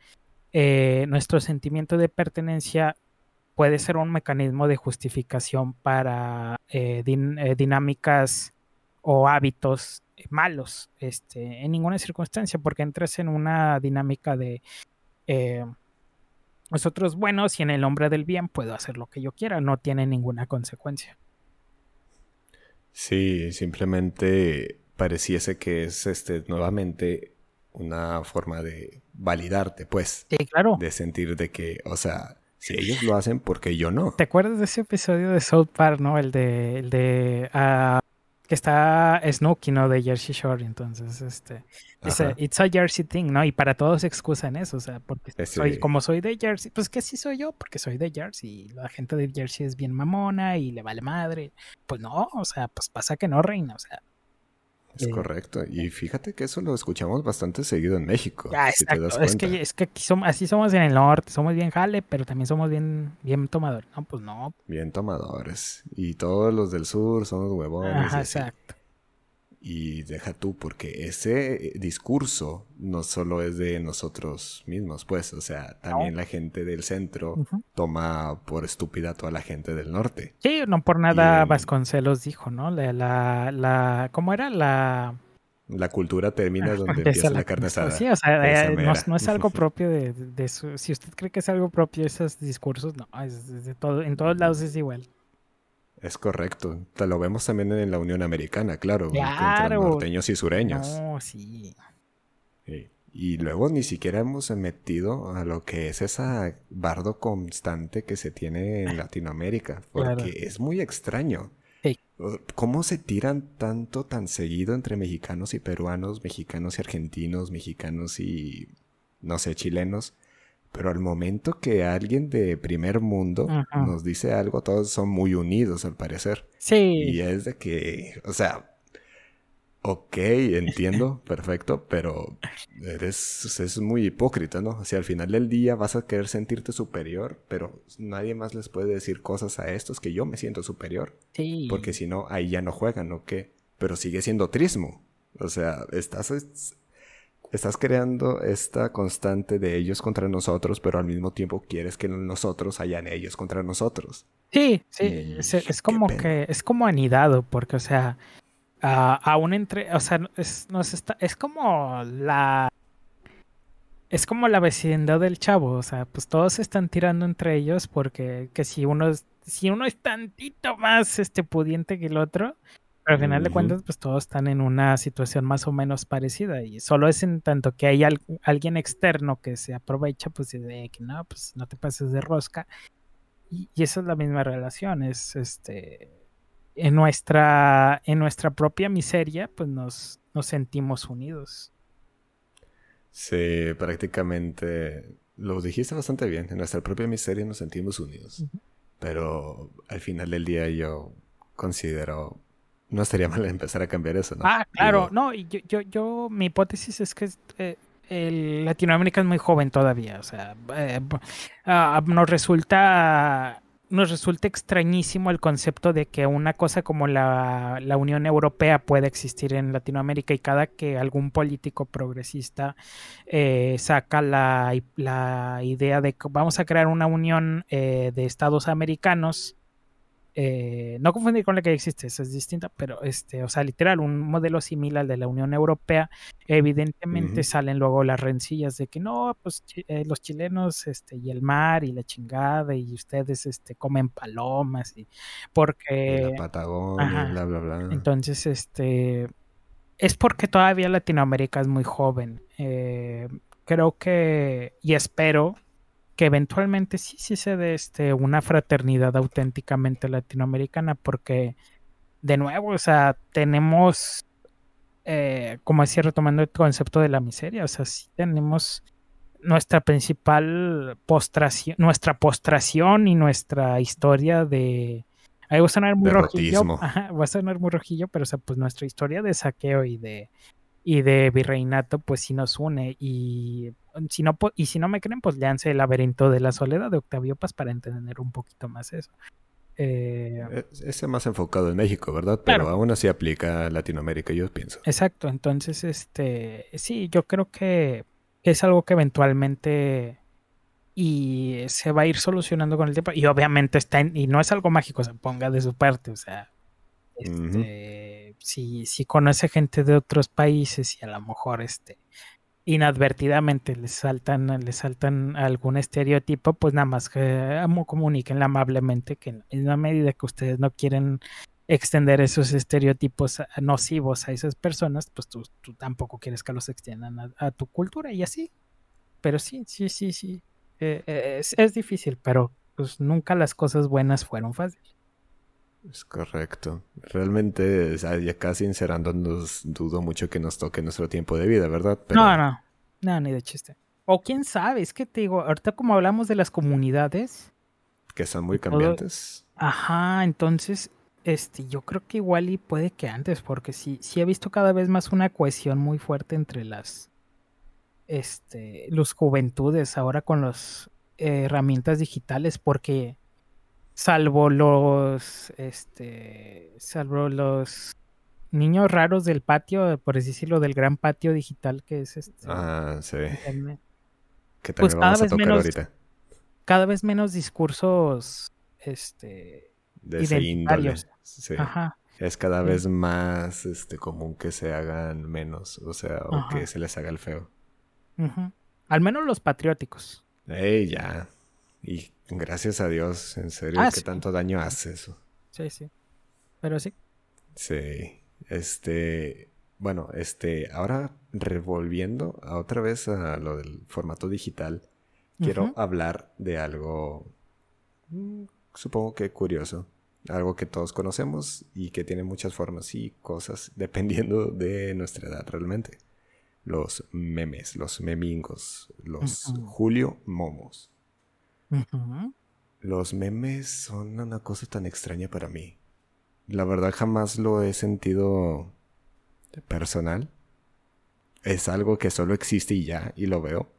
eh, nuestro sentimiento de pertenencia puede ser un mecanismo de justificación para eh, eh, dinámicas o hábitos malos este, en ninguna circunstancia, porque entras en una dinámica de nosotros buenos y en el nombre del bien puedo hacer lo que yo quiera, no tiene ninguna consecuencia. Sí, simplemente pareciese que es este nuevamente una forma de validarte, pues. Sí, claro. De sentir de que, o sea, si ellos lo hacen, ¿por qué yo no? ¿Te acuerdas de ese episodio de South Park, no? El de, el de uh, que está Snooki, ¿no? De Jersey Shore, entonces, este, dice, it's a Jersey thing, ¿no? Y para todos excusan eso, o sea, porque soy, como soy de Jersey, pues que sí soy yo, porque soy de Jersey, la gente de Jersey es bien mamona y le vale madre, pues no, o sea, pues pasa que no reina, o sea, es correcto. Y fíjate que eso lo escuchamos bastante seguido en México. es que, es que aquí somos, así somos en el norte, somos bien jale, pero también somos bien, bien tomadores. No, pues no. Bien tomadores. Y todos los del sur son los huevones. exacto. Y deja tú, porque ese discurso no solo es de nosotros mismos, pues, o sea, también la gente del centro toma por estúpida a toda la gente del norte. Sí, no por nada Vasconcelos dijo, ¿no? La, la, la, ¿cómo era? La... La cultura termina donde empieza la, carne asada. Sí, o sea, eh, no, es algo propio de, de, Si usted cree que es algo propio esos discursos, no, es de todo, en todos lados es igual. Es correcto. Te lo vemos también en la Unión Americana, claro. Entre norteños y sureños. No, sí. Y luego ni siquiera hemos metido a lo que es esa bardo constante que se tiene en Latinoamérica. Porque es muy extraño. ¿Cómo se tiran tanto tan seguido entre mexicanos y peruanos, mexicanos y argentinos, mexicanos y, no sé, chilenos? Pero al momento que alguien de primer mundo nos dice algo, todos son muy unidos al parecer. Sí. Y es de que, o sea, ok, entiendo, perfecto, pero eres, es muy hipócrita, ¿no? O sea, al final del día vas a querer sentirte superior, pero nadie más les puede decir cosas a estos que yo me siento superior. Sí. Porque si no, ahí ya no juegan, ¿o qué? Pero sigue siendo trismo. O sea, estás estás creando esta constante de ellos contra nosotros, pero al mismo tiempo quieres que nosotros hayan ellos contra nosotros. Sí, sí, es, como que es como anidado, porque, o sea, aún entre, o sea, es, está, es como la es como la vecindad del chavo, o sea, pues todos se están tirando entre ellos porque que si uno es, si uno es tantito más este pudiente que el otro, al final de cuentas, pues todos están en una situación más o menos parecida y solo es en tanto que hay alguien externo que se aprovecha, pues de que no, pues no te pases de rosca. Y, esa es la misma relación, es este en nuestra en nuestra propia miseria, pues nos, nos sentimos unidos. Sí, prácticamente lo dijiste bastante bien. En nuestra propia miseria nos sentimos unidos. Pero al final del día yo considero no estaría mal empezar a cambiar eso, ¿no? Ah, claro, no, yo, yo, yo, mi hipótesis es que eh, el Latinoamérica es muy joven todavía, o sea, eh, ah, nos resulta nos resulta extrañísimo el concepto de que una cosa como la, la, Unión Europea puede existir en Latinoamérica y cada que algún político progresista eh, saca la, la, idea de que vamos a crear una unión de estados americanos eh, no confundir con la que existe, esa es distinta, pero este, o sea, literal, un modelo similar al de la Unión Europea, evidentemente salen luego las rencillas de que no, pues eh, los chilenos, este, y el mar y la chingada, y ustedes, este, comen palomas, y porque... la Patagonia, bla, bla, bla. Entonces, este, es porque todavía Latinoamérica es muy joven. Eh, creo que, y espero que eventualmente sí, sí se dé este, una fraternidad auténticamente latinoamericana, porque de nuevo, o sea, tenemos, eh, como decía, retomando el concepto de la miseria, o sea, sí tenemos nuestra principal postración, nuestra postración y nuestra historia de... Ahí va a sonar muy rojillo. va a sonar muy rojillo, pero o sea, pues nuestra historia de saqueo y de y de virreinato, pues sí nos une. Y si no, y si no me creen, pues leanse El laberinto de la soledad de Octavio Paz para entender un poquito más eso. Eh, e-, ese más enfocado en México, ¿verdad? Pero aún así aplica a Latinoamérica, yo pienso. Exacto, entonces, este, sí, yo creo que es algo que eventualmente y se va a ir solucionando con el tiempo. Y obviamente está en, y no es algo mágico, se ponga de su parte, o sea, este, si, si conoce gente de otros países y a lo mejor este inadvertidamente les saltan, les saltan algún estereotipo, pues nada más que comuniquen amablemente que en la medida que ustedes no quieren extender esos estereotipos nocivos a esas personas, pues tú, tampoco quieres que los extiendan a, tu cultura y así. Pero sí, sí, sí, sí. Eh, eh, es, difícil, pero pues nunca las cosas buenas fueron fáciles. Es correcto. Realmente, ya casi encerrándonos, dudo mucho que nos toque nuestro tiempo de vida, ¿verdad? No, no, no, ni de chiste. O quién sabe, es que te digo, ahorita como hablamos de las comunidades. Que son muy cambiantes. Ajá, entonces, este, yo creo que igual y puede que antes, porque sí, sí he visto cada vez más una cohesión muy fuerte entre las, este, los juventudes ahora con las herramientas digitales, porque salvo los, este, salvo los niños raros del patio, por decirlo, del gran patio digital que es este. Ah, sí. Que pues cada vez menos, Cada vez menos discursos, este, de ese índole. Sí. Ajá. Es cada vez más este, común que se hagan menos, o sea, o que se les haga el feo. Al menos los patrióticos. Ey, ya. Y gracias a Dios, en serio, ah, que tanto daño hace eso. Sí, sí. Pero sí. Sí. Este. Bueno, este. Ahora revolviendo a otra vez a lo del formato digital, quiero hablar de algo. Mm, supongo que curioso. Algo que todos conocemos y que tiene muchas formas y cosas dependiendo de nuestra edad realmente. Los memes, los memingos, los Julio Momos. Los memes son una cosa tan extraña para mí. La verdad jamás lo he sentido personal. Es algo que solo existe y ya, y lo veo.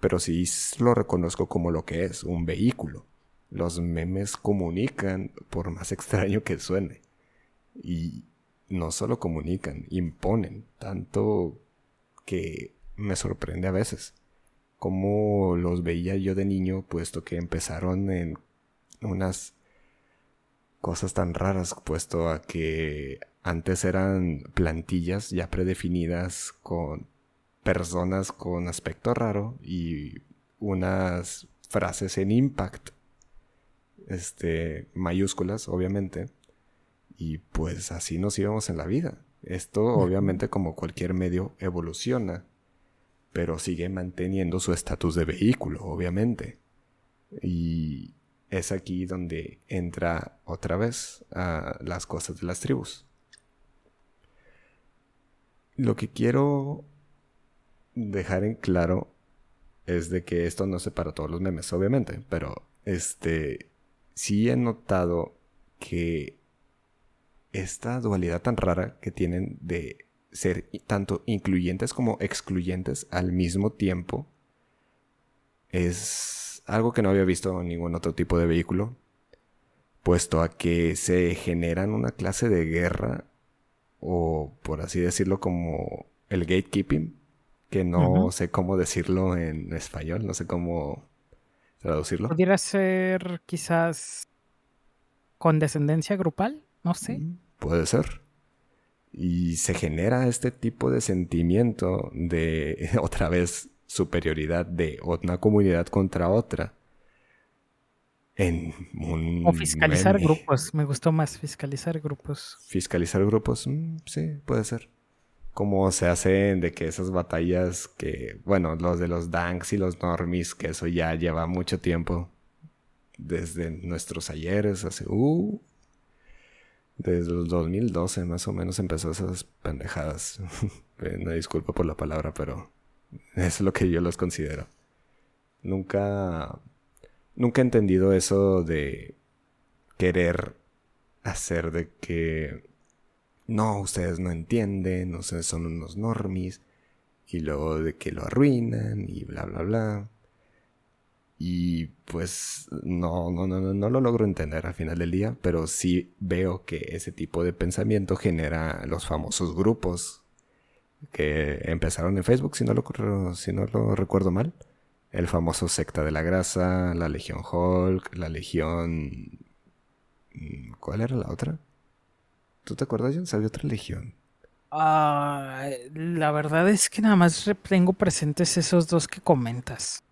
Pero sí lo reconozco como lo que es, un vehículo. Los memes comunican, por más extraño que suene. Y no solo comunican, imponen, tanto que me sorprende a veces como los veía yo de niño, puesto que empezaron en unas cosas tan raras, puesto a que antes eran plantillas ya predefinidas con personas con aspecto raro y unas frases en impact, este, mayúsculas, obviamente, y pues así nos íbamos en la vida. Esto, obviamente, como cualquier medio, evoluciona pero sigue manteniendo su estatus de vehículo, obviamente. Y es aquí donde entra otra vez las cosas de las tribus. Lo que quiero dejar en claro es de que esto no se para todos los memes, obviamente, pero este sí he notado que esta dualidad tan rara que tienen de ser tanto incluyentes como excluyentes al mismo tiempo es algo que no había visto en ningún otro tipo de vehículo, puesto a que se generan una clase de guerra o por así decirlo como el gatekeeping, que no sé cómo decirlo en español, no sé cómo traducirlo. Podría ser quizás condescendencia grupal, no sé. Mm, puede ser. Y se genera este tipo de sentimiento de, otra vez, superioridad de una comunidad contra otra. En un o fiscalizar grupos, me gustó más fiscalizar grupos. Fiscalizar grupos, mm, sí, puede ser. Como se hacen de que esas batallas que, bueno, los de los Danks y los Normies, que eso ya lleva mucho tiempo. Desde nuestros ayeres, hace, uh, desde el 2012 más o menos empezó esas pendejadas. no disculpa por la palabra, pero es lo que yo los considero. Nunca, nunca he entendido eso de querer hacer de que no, ustedes no entienden, ustedes son unos normis, y luego de que lo arruinan y bla bla bla. Y pues no, no, no, no lo logro entender al final del día, pero sí veo que ese tipo de pensamiento genera los famosos grupos que empezaron en Facebook, si no lo, si no lo recuerdo mal. el famoso secta de la grasa, la legión Hulk, la legión... Mm, ¿Cuál era la otra? ¿Tú te acuerdas, John? Había otra legión. Ah, la verdad es que nada más tengo presentes esos dos que comentas.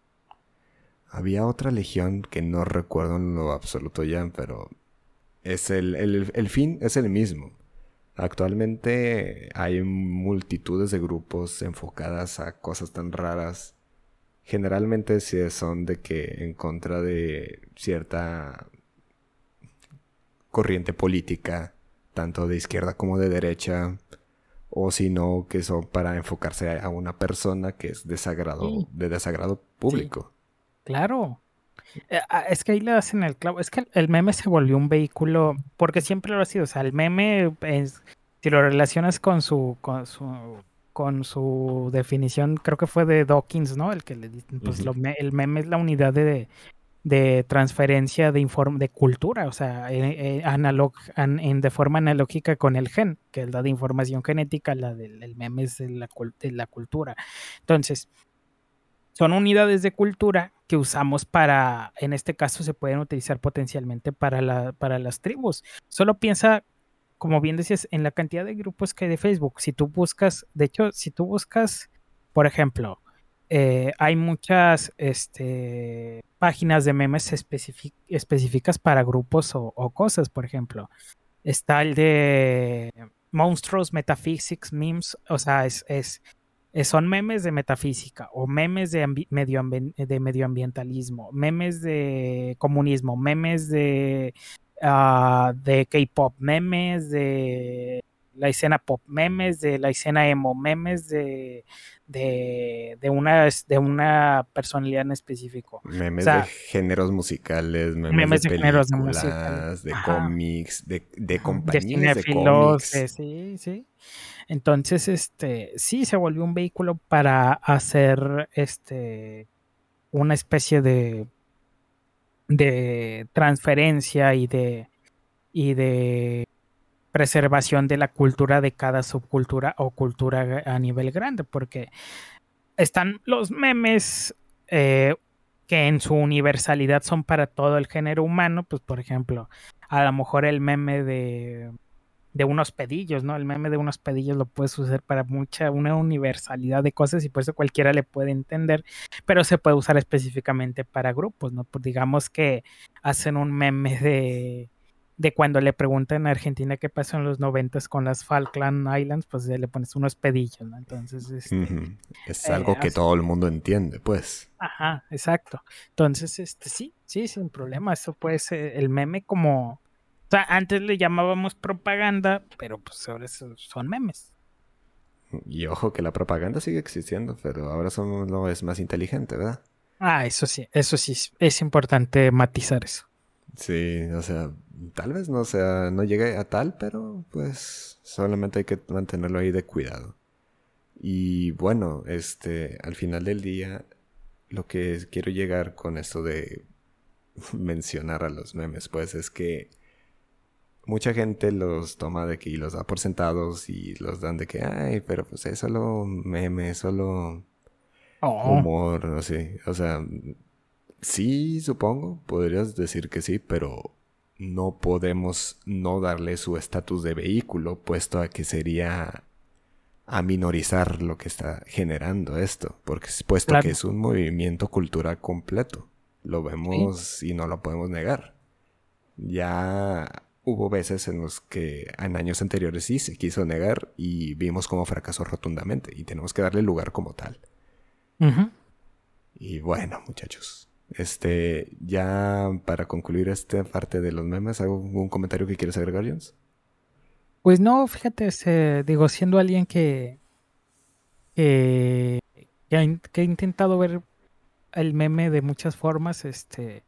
Había otra legión que no recuerdo en lo absoluto ya, pero es el, el, fin es el mismo. Actualmente hay multitudes de grupos enfocadas a cosas tan raras. Generalmente son de que en contra de cierta corriente política, tanto de izquierda como de derecha, o si no, que son para enfocarse a una persona que es desagrado, de desagrado público. Claro. Eh, ah, es que ahí le hacen el clavo. Es que el meme se volvió un vehículo, porque siempre lo ha sido. O sea, el meme, si lo relacionas con su, con su, con su definición, creo que fue de Dawkins, ¿no? El que le pues el meme es la unidad de, de transferencia de informe de cultura, o sea, eh, eh, analog, en, de forma analógica con el gen, que es la de información genética, la del meme es de la, de la cultura. Entonces, son unidades de cultura que usamos para, en este caso se pueden utilizar potencialmente para, la, para las tribus. Solo piensa, como bien decías, en la cantidad de grupos que hay de Facebook. Si tú buscas, de hecho, si tú buscas, por ejemplo, eh, hay muchas este, páginas de memes específicas para grupos o, cosas, por ejemplo. Está el de Monstruos, Metaphysics, Memes, o sea, es, son memes de metafísica o memes de, medio de medioambientalismo, memes de comunismo, memes de, uh, de K-pop, memes de la escena pop, memes de la escena emo, memes de, de, de, una, de una personalidad en específico. Memes de géneros musicales, memes, de, películas, de, cómics, de, de compañías de, cómics. sí, sí. Entonces, este, sí se volvió un vehículo para hacer este una especie de, de transferencia y de, y de preservación de la cultura de cada subcultura o cultura a nivel grande, porque están los memes eh, que en su universalidad son para todo el género humano, pues por ejemplo, a lo mejor el meme de de unos pedillos, ¿no? El meme de unos pedillos lo puedes usar para mucha, una universalidad de cosas y por eso cualquiera le puede entender, pero se puede usar específicamente para grupos, ¿no? Pues digamos que hacen un meme de, de cuando le preguntan a Argentina qué pasó en los noventas con las Falkland Islands, pues le pones unos pedillos, ¿no? Entonces, este, es algo que todo el mundo entiende, pues. Ajá, exacto. Entonces, este, sí, sí, sin problema, eso puede ser el meme como o sea, antes le llamábamos propaganda, pero pues ahora son memes. Y ojo que la propaganda sigue existiendo, pero ahora son, no es más inteligente, ¿verdad? Ah, eso sí, eso sí, es importante matizar eso. Sí, o sea, tal vez no sea, no llegue a tal, pero pues solamente hay que mantenerlo ahí de cuidado. Y bueno, este, al final del día, lo que quiero llegar con esto de mencionar a los memes, pues es que mucha gente los toma de que y los da por sentados y los dan de que, ay, pero pues es solo meme, es solo oh. humor, no sé. O sea, sí, supongo, podrías decir que sí, pero no podemos no darle su estatus de vehículo, puesto a que sería a minorizar lo que está generando esto, porque puesto que es un movimiento cultural completo, lo vemos y no lo podemos negar. Ya hubo veces en los que en años anteriores sí se quiso negar y vimos cómo fracasó rotundamente y tenemos que darle lugar como tal. Y bueno, muchachos, este, ya para concluir esta parte de los memes, ¿algún comentario que quieres agregar, Jones? Pues no, fíjate, digo, siendo alguien que, que, ha, que ha intentado ver el meme de muchas formas, este,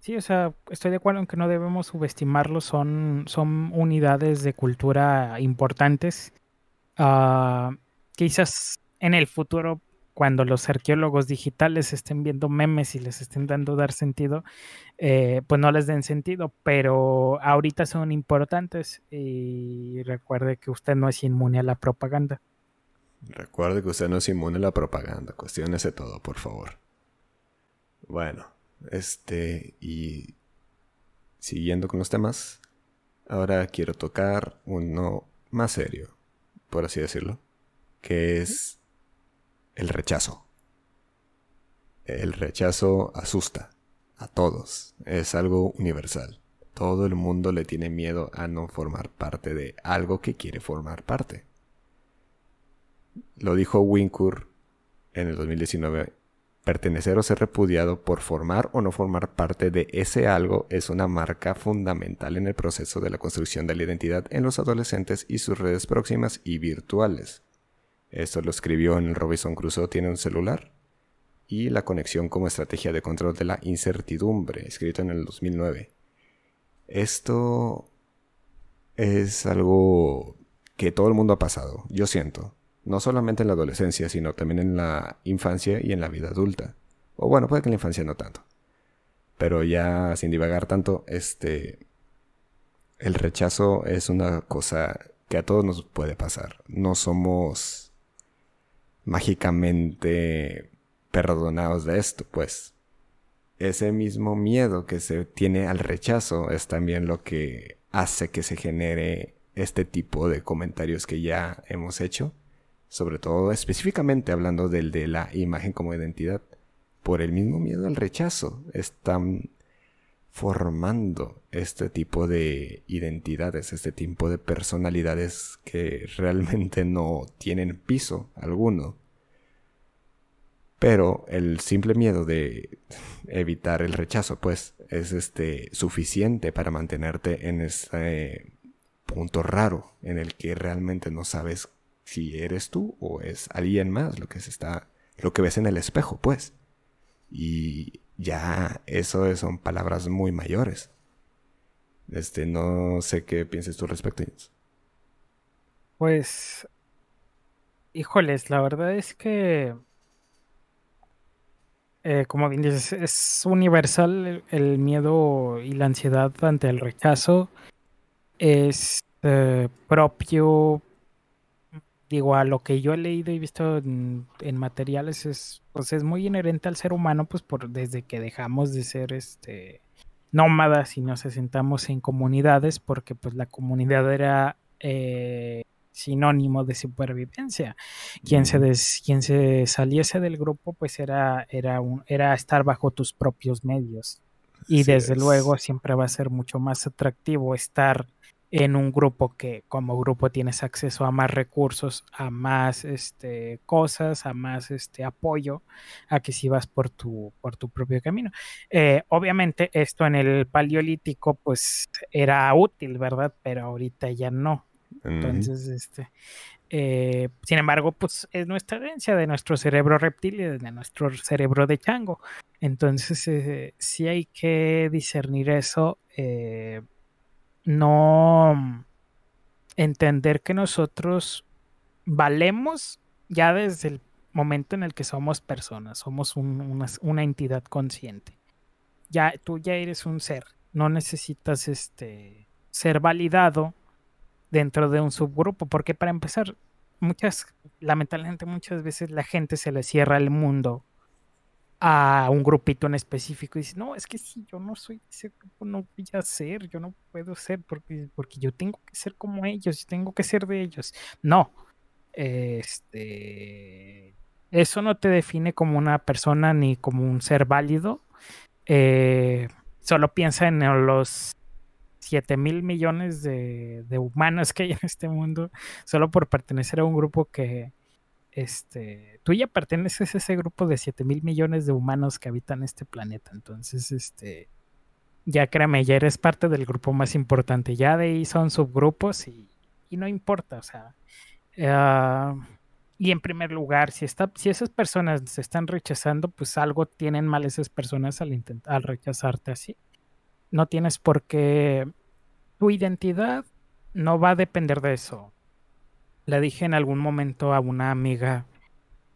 Sí, o sea, estoy de acuerdo en que no debemos subestimarlos, son, son unidades de cultura importantes. Uh, quizás en el futuro, cuando los arqueólogos digitales estén viendo memes y les estén dando dar sentido, eh, pues no les den sentido, pero ahorita son importantes y recuerde que usted no es inmune a la propaganda. Recuerde que usted no es inmune a la propaganda, cuestionese todo, por favor. Bueno, este, y siguiendo con los temas, ahora quiero tocar uno más serio, por así decirlo, que es el rechazo. El rechazo asusta a todos, es algo universal. Todo el mundo le tiene miedo a no formar parte de algo que quiere formar parte. Lo dijo Wincourt en el 2019. Pertenecer o ser repudiado por formar o no formar parte de ese algo es una marca fundamental en el proceso de la construcción de la identidad en los adolescentes y sus redes próximas y virtuales. Esto lo escribió en el Robinson Crusoe tiene un celular y la conexión como estrategia de control de la incertidumbre, escrito en el 2009. Esto es algo que todo el mundo ha pasado, yo siento. No solamente en la adolescencia, sino también en la infancia y en la vida adulta. O bueno, puede que en la infancia no tanto. Pero ya sin divagar tanto, este... El rechazo es una cosa que a todos nos puede pasar. No somos mágicamente perdonados de esto, pues ese mismo miedo que se tiene al rechazo es también lo que hace que se genere este tipo de comentarios que ya hemos hecho, sobre todo específicamente hablando del de la imagen como identidad. Por el mismo miedo al rechazo están formando este tipo de identidades, este tipo de personalidades que realmente no tienen piso alguno pero el simple miedo de evitar el rechazo, pues, es este suficiente para mantenerte en ese punto raro en el que realmente no sabes si eres tú o es alguien más lo que se está, lo que ves en el espejo, pues. Y ya eso son palabras muy mayores. Este, no sé qué pienses tú respecto a eso. Pues, híjoles, la verdad es que eh, como bien dices, es universal el, miedo y la ansiedad ante el rechazo. Es eh, propio, digo, a lo que yo he leído y visto en, materiales, es, pues es muy inherente al ser humano, pues por desde que dejamos de ser este nómadas y nos asentamos en comunidades, porque pues la comunidad era eh, sinónimo de supervivencia. Quien, se quien se saliese del grupo, pues era, era, un, era estar bajo tus propios medios. Y desde luego siempre va a ser mucho más atractivo estar en un grupo que como grupo tienes acceso a más recursos, a más este, cosas, a más este, apoyo, a que si vas por tu, por tu propio camino. Eh, obviamente esto en el paleolítico pues era útil, ¿verdad? Pero ahorita ya no. Entonces, este, eh, sin embargo, pues es nuestra herencia de nuestro cerebro reptil y de nuestro cerebro de chango. Entonces, eh, sí hay que discernir eso. Eh, no entender que nosotros valemos ya desde el momento en el que somos personas, somos una, una, entidad consciente. Ya tú ya eres un ser, no necesitas este ser validado dentro de un subgrupo, porque para empezar, muchas, lamentablemente muchas veces la gente se le cierra el mundo a un grupito en específico y dice, no, es que si yo no soy ese grupo, no voy a ser, yo no puedo ser porque, porque yo tengo que ser como ellos, yo tengo que ser de ellos. No, este, eso no te define como una persona ni como un ser válido. Eh, solo piensa en los 7 mil millones de, humanos que hay en este mundo solo por pertenecer a un grupo que, este, tú ya perteneces a ese grupo de 7 mil millones de humanos que habitan este planeta. Entonces, este, ya créeme, ya eres parte del grupo más importante. Ya de ahí son subgrupos y, no importa, o sea. Ah, y en primer lugar, si, si esas personas se están rechazando, pues algo tienen mal esas personas al, intentar, al rechazarte así. No tienes por qué tu identidad no va a depender de eso. Le dije en algún momento a una amiga,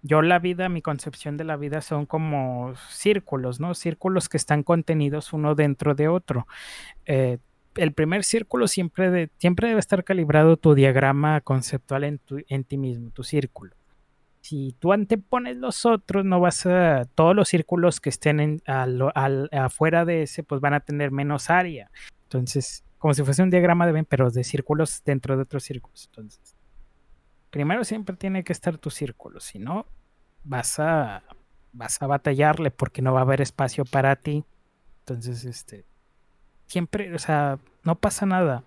yo la vida, mi concepción de la vida son como círculos, ¿no? Círculos que están contenidos uno dentro de otro. Eh, el primer círculo siempre, siempre debe estar calibrado tu diagrama conceptual en, tu, ti mismo, tu círculo. si tú antepones los otros, no vas a. Todos los círculos que estén afuera de ese, pues van a tener menos área. Entonces, como si fuese un diagrama de Venn, pero de círculos dentro de otros círculos. Entonces, primero siempre tiene que estar tu círculo, si no, vas a. Vas a batallarle porque no va a haber espacio para ti. Entonces, este. Siempre, o sea, no pasa nada.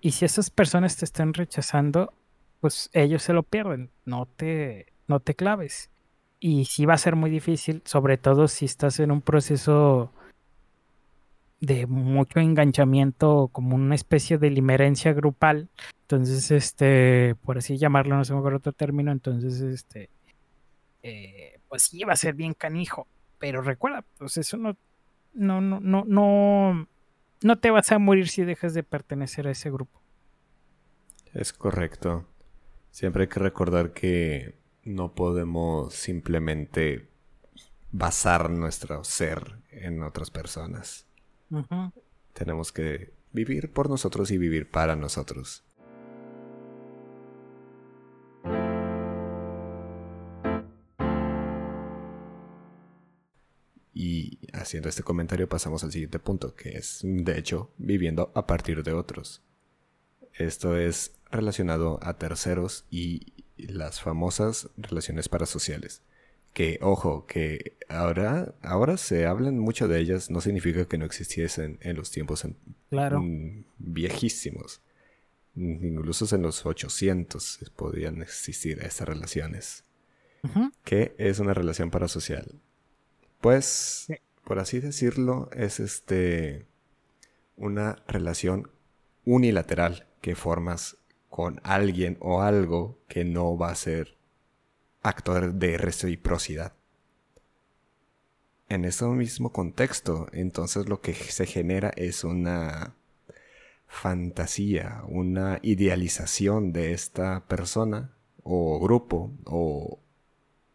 Y si esas personas te están rechazando, pues ellos se lo pierden. No te no te claves. Y sí va a ser muy difícil, sobre todo si estás en un proceso de mucho enganchamiento, como una especie de limerencia grupal. Entonces, este, por así llamarlo, no sé mejor otro término, entonces, este, eh, pues sí va a ser bien canijo. Pero recuerda, pues eso no, no, no, no, no, no te vas a morir si dejas de pertenecer a ese grupo. Es correcto. Siempre hay que recordar que no podemos simplemente basar nuestro ser en otras personas. Tenemos que vivir por nosotros y vivir para nosotros. Y haciendo este comentario pasamos al siguiente punto, que es, de hecho, viviendo a partir de otros. Esto es relacionado a terceros y las famosas relaciones parasociales. Que, ojo, que ahora, ahora se hablan mucho de ellas, no significa que no existiesen en los tiempos claro. viejísimos. Incluso en los 800 podían existir estas relaciones. ¿Qué es una relación parasocial? Pues, por así decirlo, es este una relación unilateral que formas con alguien o algo que no va a ser actor de reciprocidad. En ese mismo contexto, entonces lo que se genera es una fantasía, una idealización de esta persona o grupo o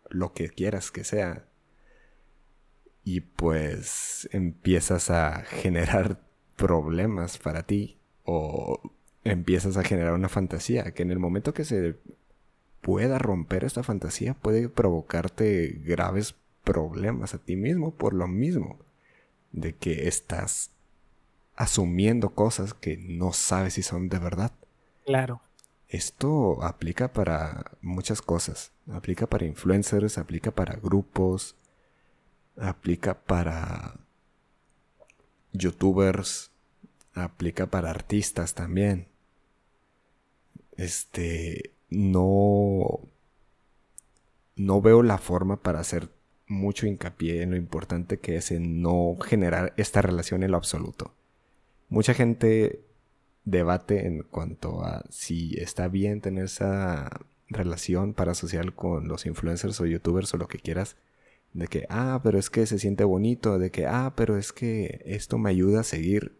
lo que quieras que sea. Y pues empiezas a generar problemas para ti o empiezas a generar una fantasía que en el momento que se pueda romper esta fantasía puede provocarte graves problemas a ti mismo por lo mismo de que estás asumiendo cosas que no sabes si son de verdad. Claro. Esto aplica para muchas cosas. Aplica para influencers, aplica para grupos, aplica para youtubers, aplica para artistas también este, no, no veo la forma para hacer mucho hincapié en lo importante que es en no generar esta relación en lo absoluto. Mucha gente debate en cuanto a si está bien tener esa relación parasocial con los influencers o youtubers o lo que quieras. De que, ah, pero es que se siente bonito. De que, ah, pero es que esto me ayuda a seguir.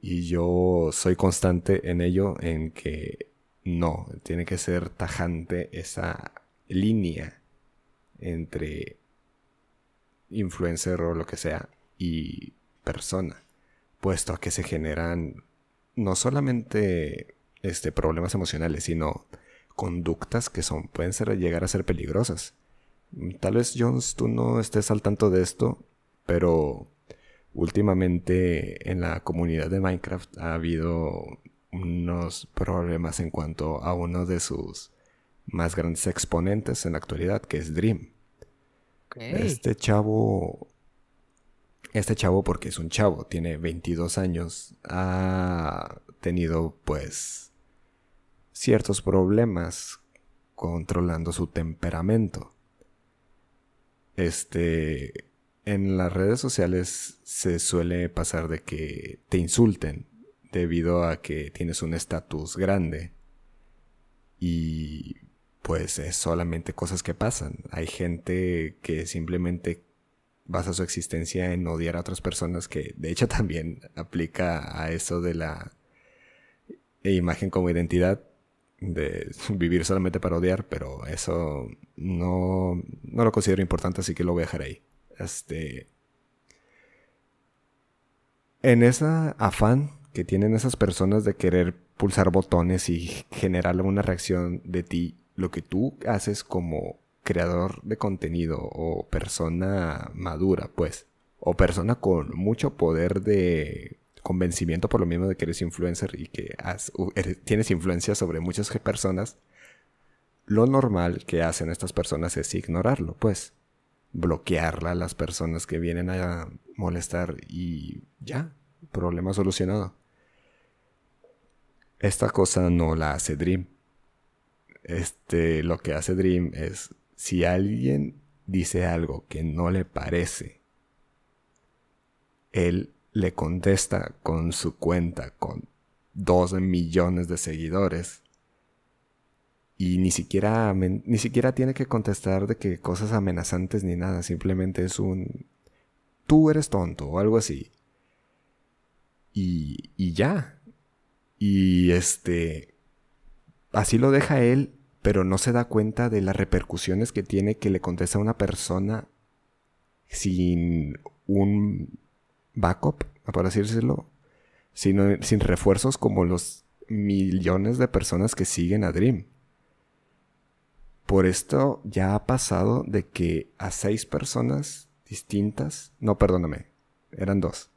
Y yo soy constante en ello, en que no, tiene que ser tajante esa línea entre influencer o lo que sea y persona, puesto a que se generan no solamente este, problemas emocionales, sino conductas que son, pueden ser, llegar a ser peligrosas. Tal vez, Jones, tú no estés al tanto de esto, pero últimamente en la comunidad de Minecraft ha habido unos problemas en cuanto a uno de sus más grandes exponentes en la actualidad, que es Dream. Este chavo, este chavo porque es un chavo, tiene 22 años, ha tenido pues ciertos problemas controlando su temperamento. Este, en las redes sociales se suele pasar de que te insulten debido a que tienes un estatus grande y pues es solamente cosas que pasan. Hay gente que simplemente basa su existencia en odiar a otras personas que de hecho también aplica a eso de la imagen como identidad de vivir solamente para odiar, pero eso no, no lo considero importante, así que lo voy a dejar ahí. Este, en esa afán que tienen esas personas de querer pulsar botones y generar una reacción de ti, lo que tú haces como creador de contenido o persona madura, pues, o persona con mucho poder de convencimiento por lo mismo de que eres influencer y que tienes influencia sobre muchas personas, lo normal que hacen estas personas es ignorarlo, pues, bloquearla a las personas que vienen a molestar y ya, problema solucionado. Esta cosa no la hace Dream. Este, lo que hace Dream es si alguien dice algo que no le parece, él le contesta con su cuenta con 12 millones de seguidores y ni siquiera ni siquiera tiene que contestar de que cosas amenazantes ni nada, simplemente es un tú eres tonto o algo así. Y, y ya. Y este así lo deja él pero no se da cuenta de las repercusiones que tiene que le contesta a una persona sin un backup, por así decirlo, sin, sin refuerzos como los millones de personas que siguen a Dream. Por esto ya ha pasado de que a seis personas distintas, no, perdóname, eran dos,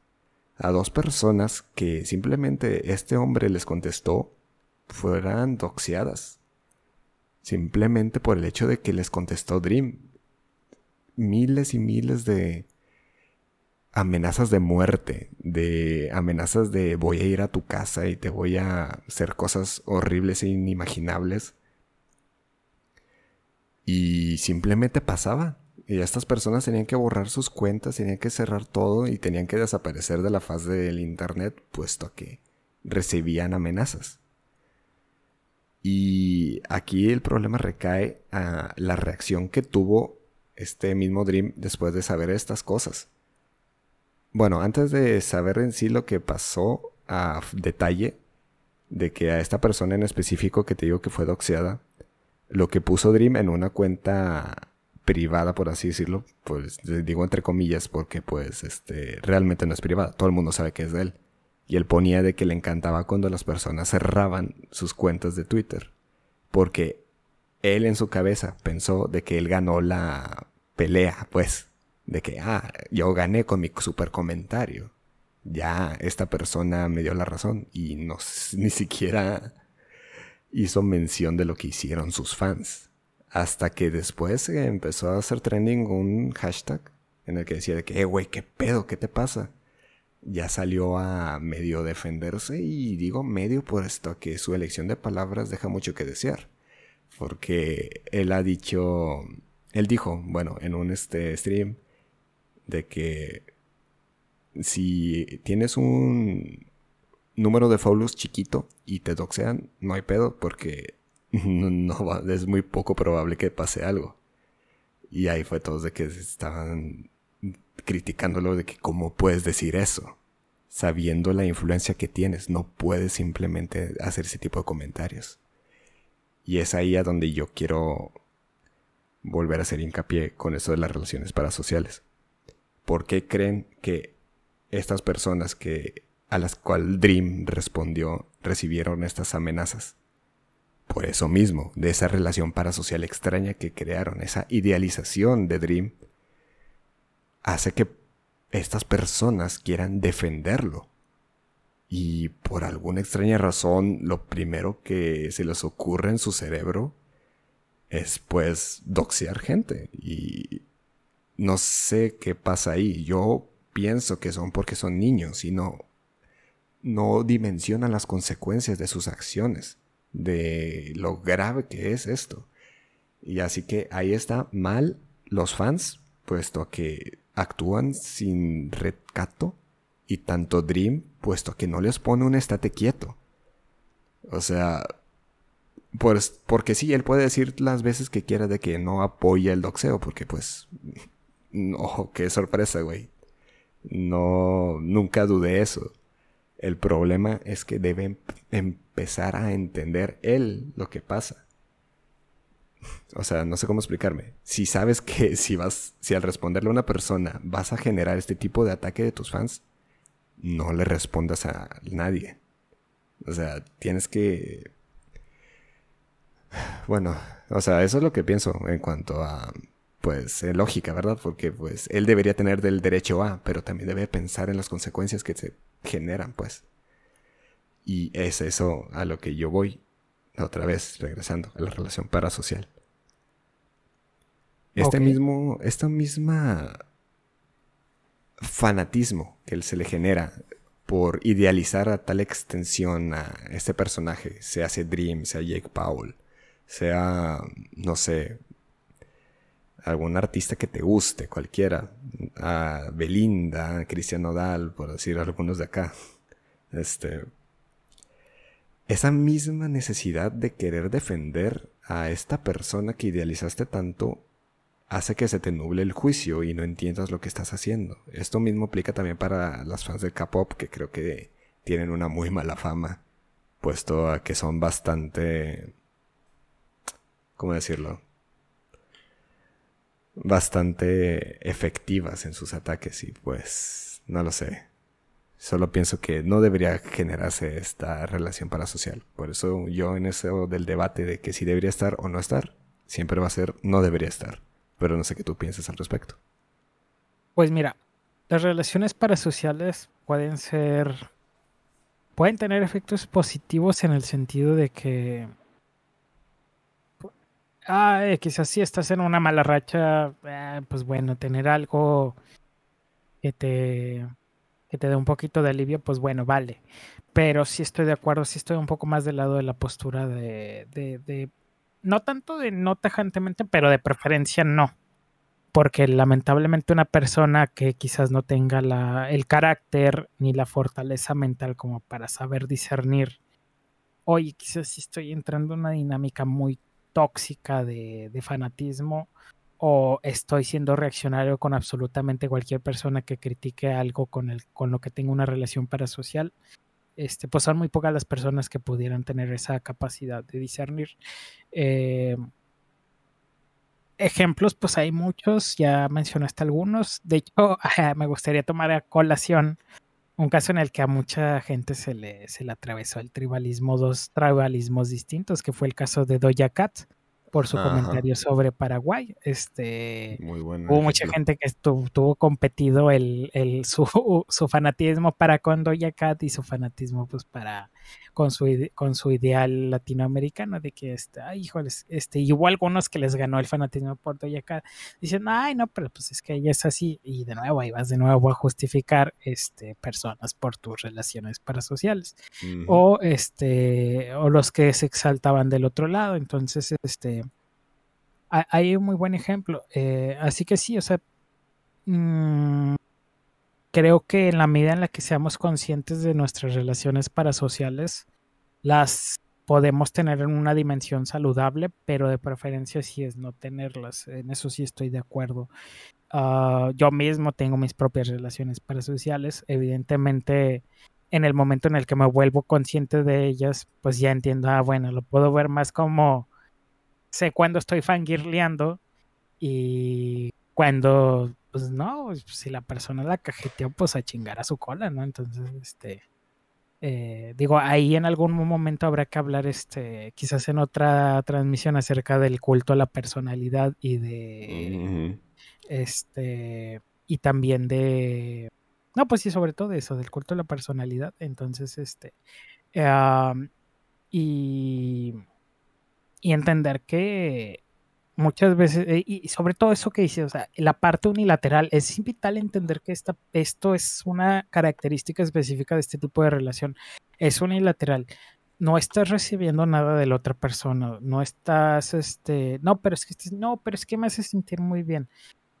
a dos personas que simplemente este hombre les contestó fueran doxeadas Simplemente por el hecho de que les contestó Dream. Miles y miles de amenazas de muerte, de amenazas de voy a ir a tu casa y te voy a hacer cosas horribles e inimaginables. Y simplemente pasaba. Y estas personas tenían que borrar sus cuentas, tenían que cerrar todo y tenían que desaparecer de la faz del Internet, puesto que recibían amenazas. Y aquí el problema recae a la reacción que tuvo este mismo Dream después de saber estas cosas. Bueno, antes de saber en sí lo que pasó a detalle, de que a esta persona en específico que te digo que fue doxeada, lo que puso Dream en una cuenta privada, por así decirlo, pues digo entre comillas, porque pues este realmente no es privada, todo el mundo sabe que es de él. Y él ponía de que le encantaba cuando las personas cerraban sus cuentas de Twitter. Porque él en su cabeza pensó de que él ganó la pelea, pues. De que, ah, yo gané con mi super comentario. Ya esta persona me dio la razón y no, ni siquiera hizo mención de lo que hicieron sus fans. Hasta que después empezó a hacer trending un hashtag en el que decía de que, eh, güey, ¿qué pedo? ¿Qué te pasa? ya salió a medio defenderse y digo medio por esto que su elección de palabras deja mucho que desear. Porque él ha dicho, él dijo, bueno, en un este stream de que si tienes un número de follows chiquito y te doxean, no hay pedo porque no, es muy poco probable que pase algo. Y ahí fue todos de que estaban criticándolo de que cómo puedes decir eso. Sabiendo la influencia que tienes, no puedes simplemente hacer ese tipo de comentarios. Y es ahí a donde yo quiero volver a hacer hincapié con eso de las relaciones parasociales. ¿Por qué creen que estas personas que a las cuales Dream respondió recibieron estas amenazas? Por eso mismo, de esa relación parasocial extraña que crearon, esa idealización de Dream hace que estas personas quieran defenderlo. Y por alguna extraña razón, lo primero que se les ocurre en su cerebro es pues doxear gente. Y no sé qué pasa ahí. Yo pienso que son porque son niños y no, no dimensionan las consecuencias de sus acciones, de lo grave que es esto. Y así que ahí está mal los fans, puesto que actúan sin recato y tanto Dream, puesto que no les pone un estate quieto. O sea, pues, porque sí, él puede decir las veces que quiera de que no apoya el doxeo, porque pues, no, qué sorpresa, güey. No, nunca dudé eso. El problema es que debe empezar a entender él lo que pasa. O sea, no sé cómo explicarme. Si sabes que si vas, si al responderle a una persona vas a generar este tipo de ataque de tus fans, no le respondas a nadie. O sea, tienes que... Bueno, O sea, eso es lo que pienso en cuanto a, pues, lógica, ¿verdad? Porque, pues, él debería tener del derecho a, pero también debe pensar en las consecuencias que se generan, pues. Y es eso a lo que yo voy, otra vez, regresando a la relación parasocial. Este mismo, esta misma fanatismo que se le genera por idealizar a tal extensión a este personaje, sea Dream, sea Jake Paul, sea, no sé, algún artista que te guste, cualquiera, a Belinda, a Cristian Nodal, por decir algunos de acá, este, esa misma necesidad de querer defender a esta persona que idealizaste tanto hace que se te nuble el juicio y no entiendas lo que estás haciendo. Esto mismo aplica también para las fans del K-pop, que creo que tienen una muy mala fama, puesto a que son bastante... ¿Cómo decirlo? Bastante efectivas en sus ataques y pues no lo sé. Solo pienso que no debería generarse esta relación parasocial. Por eso yo en eso del debate de que si debería estar o no estar, siempre va a ser no debería estar pero no sé qué tú piensas al respecto. Pues mira, las relaciones parasociales pueden ser, pueden tener efectos positivos en el sentido de que, ah, quizás si estás en una mala racha, eh, pues bueno, tener algo que te, que te dé un poquito de alivio, pues bueno, vale. Pero sí estoy de acuerdo, sí estoy un poco más del lado de la postura de, de no tanto de no tajantemente, pero de preferencia no. Porque lamentablemente una persona que quizás no tenga la, el carácter ni la fortaleza mental como para saber discernir, oye, quizás si estoy entrando en una dinámica muy tóxica de, de fanatismo o estoy siendo reaccionario con absolutamente cualquier persona que critique algo con, el, con lo que tengo una relación parasocial, este, pues son muy pocas las personas que pudieran tener esa capacidad de discernir. Eh, ejemplos, pues hay muchos, ya mencionaste algunos. De hecho, me gustaría tomar a colación un caso en el que a mucha gente se le, se le atravesó el tribalismo, dos tribalismos distintos, que fue el caso de Doja Cat por su comentario sobre Paraguay. Este, Hubo mucha gente que estuvo, tuvo competido el, el su, su, fanatismo para con Doja Cat y su fanatismo pues para con su, con su ideal latinoamericano de que, este, ay, híjoles, este, y hubo algunos que les ganó el fanatismo por Cat. Dicen, ay, no, pero pues es que ella es así. Y de nuevo, ahí vas de nuevo a justificar este, personas por tus relaciones parasociales. O, este, o los que se exaltaban del otro lado. Entonces, este, hay un muy buen ejemplo. Eh, así que sí, o sea, mmm, creo que en la medida en la que seamos conscientes de nuestras relaciones parasociales, las podemos tener en una dimensión saludable, pero de preferencia sí es no tenerlas. En eso sí estoy de acuerdo. Ah, yo mismo tengo mis propias relaciones parasociales. Evidentemente, en el momento en el que me vuelvo consciente de ellas, pues ya entiendo, ah, bueno, lo puedo ver más como sé cuándo estoy fangirleando y cuando pues no, si la persona la cajeteó, pues a chingar a su cola, ¿no? Entonces, este, eh, digo, ahí en algún momento habrá que hablar, este, quizás en otra transmisión acerca del culto a la personalidad y de, este, y también de, no, pues sí, sobre todo eso, del culto a la personalidad. Entonces, este, y, y entender que muchas veces, eh, y sobre todo eso que dice, o sea, la parte unilateral, es vital entender que esta, esto es una característica específica de este tipo de relación. Es unilateral. No estás recibiendo nada de la otra persona, no estás, este, no, pero es que, no, pero es que me hace sentir muy bien.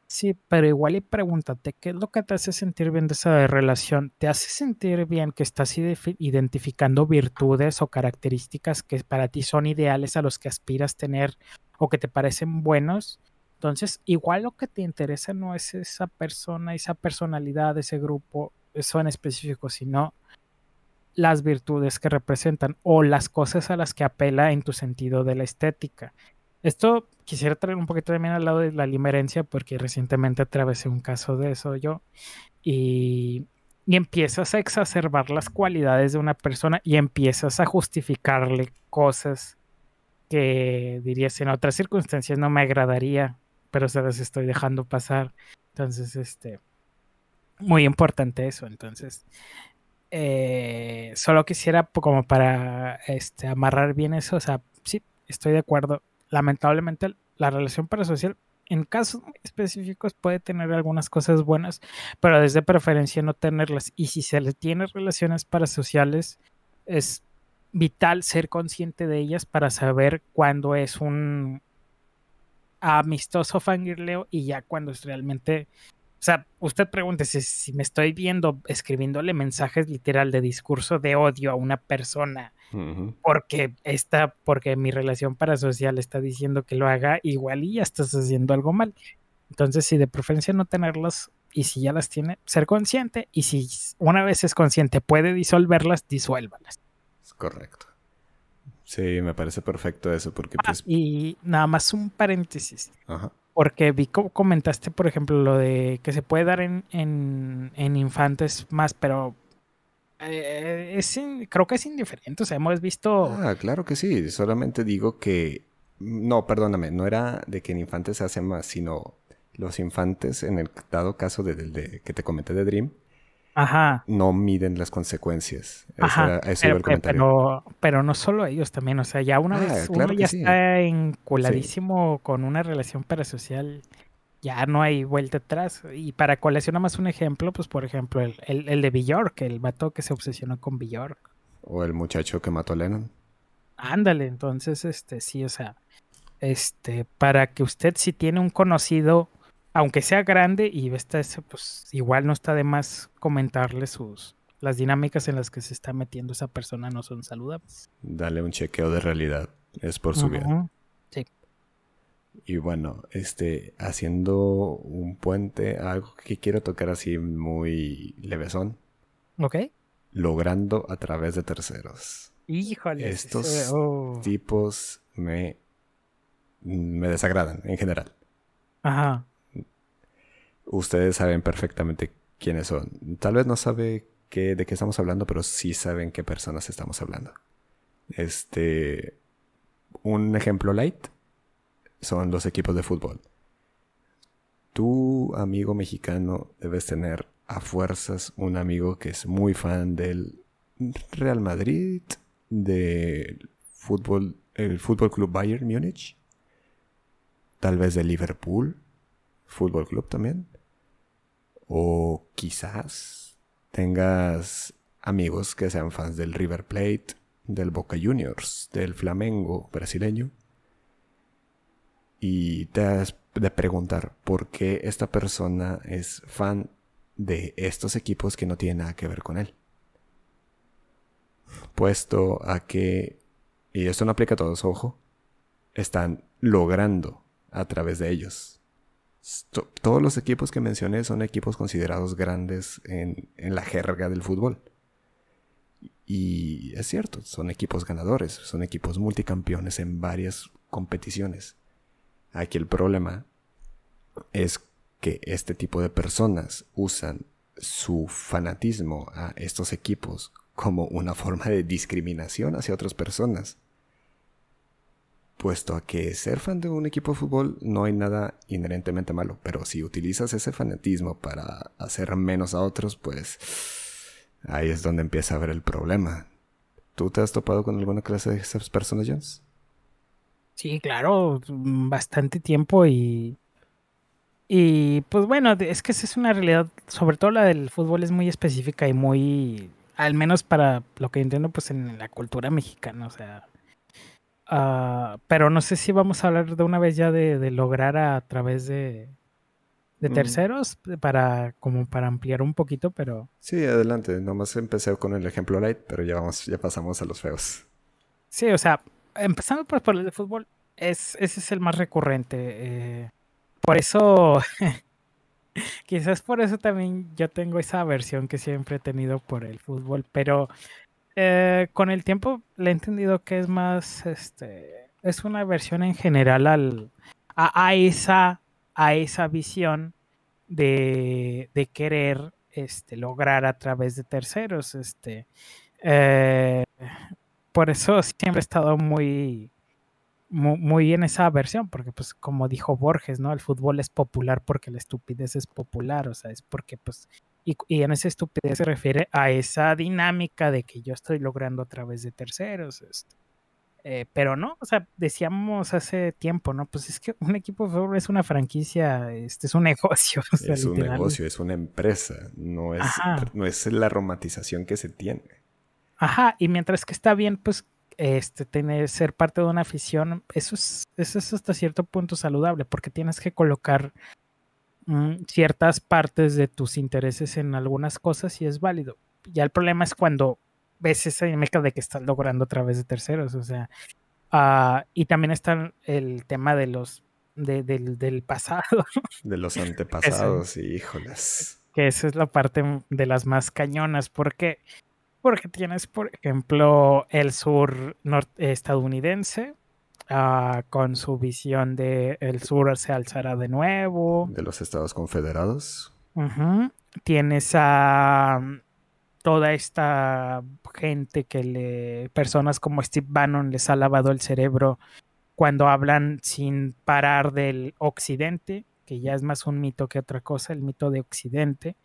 Sí, pero igual y pregúntate, ¿qué es lo que te hace sentir bien de esa relación? ¿Te hace sentir bien que estás identificando virtudes o características que para ti son ideales a los que aspiras tener o que te parecen buenos? Entonces, igual lo que te interesa no es esa persona, esa personalidad, ese grupo, eso en específico, sino las virtudes que representan o las cosas a las que apela en tu sentido de la estética. Esto quisiera traer un poquito también al lado de la limerencia porque recientemente atravesé un caso de eso yo y, y empiezas a exacerbar las cualidades de una persona y empiezas a justificarle cosas que dirías en otras circunstancias no me agradaría, pero se las estoy dejando pasar. Entonces, este, muy importante eso. Entonces, eh, solo quisiera como para este, amarrar bien eso, o sea, sí, estoy de acuerdo. Lamentablemente la relación parasocial en casos específicos puede tener algunas cosas buenas, pero desde preferencia no tenerlas. Y si se le tiene relaciones parasociales, es vital ser consciente de ellas para saber cuándo es un amistoso fangirleo y ya cuando es realmente o sea, usted pregúntese si me estoy viendo escribiéndole mensajes literal de discurso de odio a una persona porque está, porque mi relación parasocial está diciendo que lo haga igual y ya estás haciendo algo mal. Entonces, si de preferencia no tenerlas y si ya las tiene, ser consciente y si una vez es consciente puede disolverlas, disuélvalas. Es correcto. Sí, me parece perfecto eso porque ah, pues... y nada más un paréntesis. Ajá porque vi como comentaste, por ejemplo, lo de que se puede dar en, en, infantes más, pero eh, es creo que es indiferente. O sea, hemos visto. Ah, claro que sí. Solamente digo que. No, perdóname, no era de que en infantes se hace más, sino los infantes, en el dado caso de que te comenté de Dream, Ajá. no miden las consecuencias. Ajá. pero, pero, no solo ellos también, o sea, ya una ah, vez uno ya está enculadísimo con una relación parasocial, ya no hay vuelta atrás. Y para coleccionar más un ejemplo, pues por ejemplo, el, el, de Bjork, el vato que se obsesionó con Bjork. O el muchacho que mató a Lennon. Ándale, entonces, este, sí, o sea, este, para que usted si tiene un conocido aunque sea grande y esta pues igual no está de más comentarle sus las dinámicas en las que se está metiendo esa persona no son saludables. Dale un chequeo de realidad, es por su bien. Sí. Y bueno, este haciendo un puente, algo que quiero tocar así muy levesón. Ok. Logrando a través de terceros. Híjole. Estos oh. tipos me me desagradan en general. Ajá ustedes saben perfectamente quiénes son. Tal vez no sabe qué, de qué estamos hablando, pero sí saben qué personas estamos hablando. Este, un ejemplo light son los equipos de fútbol. Tu amigo mexicano debes tener a fuerzas un amigo que es muy fan del Real Madrid, del fútbol, el Fútbol Club Bayern Múnich, tal vez de Liverpool, Fútbol Club también. O quizás tengas amigos que sean fans del River Plate, del Boca Juniors, del Flamengo brasileño. Y te has de preguntar por qué esta persona es fan de estos equipos que no tienen nada que ver con él. Puesto a que, y esto no aplica a todos, ojo, están logrando a través de ellos todos los equipos que mencioné son equipos considerados grandes en, la jerga del fútbol. Y es cierto, son equipos ganadores, son equipos multicampeones en varias competiciones. Aquí el problema es que este tipo de personas usan su fanatismo a estos equipos como una forma de discriminación hacia otras personas puesto a que ser fan de un equipo de fútbol no hay nada inherentemente malo, pero si utilizas ese fanatismo para hacer menos a otros, pues ahí es donde empieza a haber el problema. ¿Tú te has topado con alguna clase de esas personas, Jones? Sí, claro, bastante tiempo y... Y pues bueno, es que esa es una realidad, sobre todo la del fútbol es muy específica y muy, al menos para lo que entiendo, pues en la cultura mexicana, o sea, Ah, pero no sé si vamos a hablar de una vez ya de, lograr a, través de, de mm. terceros para como para ampliar un poquito, pero sí, adelante. Nomás empecé con el ejemplo light, pero ya vamos, ya pasamos a los feos. Sí, o sea, empezando por, por el de fútbol, es, ese es el más recurrente. Eh, por eso, quizás por eso también yo tengo esa versión que siempre he tenido por el fútbol, pero eh, con el tiempo le he entendido que es más, este, es una versión en general al, a, esa, a esa visión de, de, querer este, lograr a través de terceros. Este, eh, por eso siempre he estado muy, muy, en esa versión, porque pues como dijo Borges, ¿no? El fútbol es popular porque la estupidez es popular, o sea, es porque pues, y, en esa estupidez se refiere a esa dinámica de que yo estoy logrando a través de terceros, este, eh, pero no, o sea, decíamos hace tiempo, ¿no? Pues es que un equipo de fútbol es una franquicia, este es un negocio. es un negocio, es una empresa, no es, no es la romantización que se tiene. Ajá, y mientras que está bien, pues este, tener, ser parte de una afición, eso es, eso es hasta cierto punto saludable, porque tienes que colocar ciertas partes de tus intereses en algunas cosas y es válido. Ya el problema es cuando ves esa dinámica de que estás logrando a través de terceros, o sea, uh, y también está el tema de los de, del, del, pasado. De los antepasados, híjoles. Que esa es la parte de las más cañonas, porque porque tienes, por ejemplo, el sur estadounidense, uh, con su visión de el sur se alzará de nuevo. De los Estados Confederados. Tienes a mm, toda esta gente que le. personas como Steve Bannon les ha lavado el cerebro cuando hablan sin parar del occidente, que ya es más un mito que otra cosa, el mito de occidente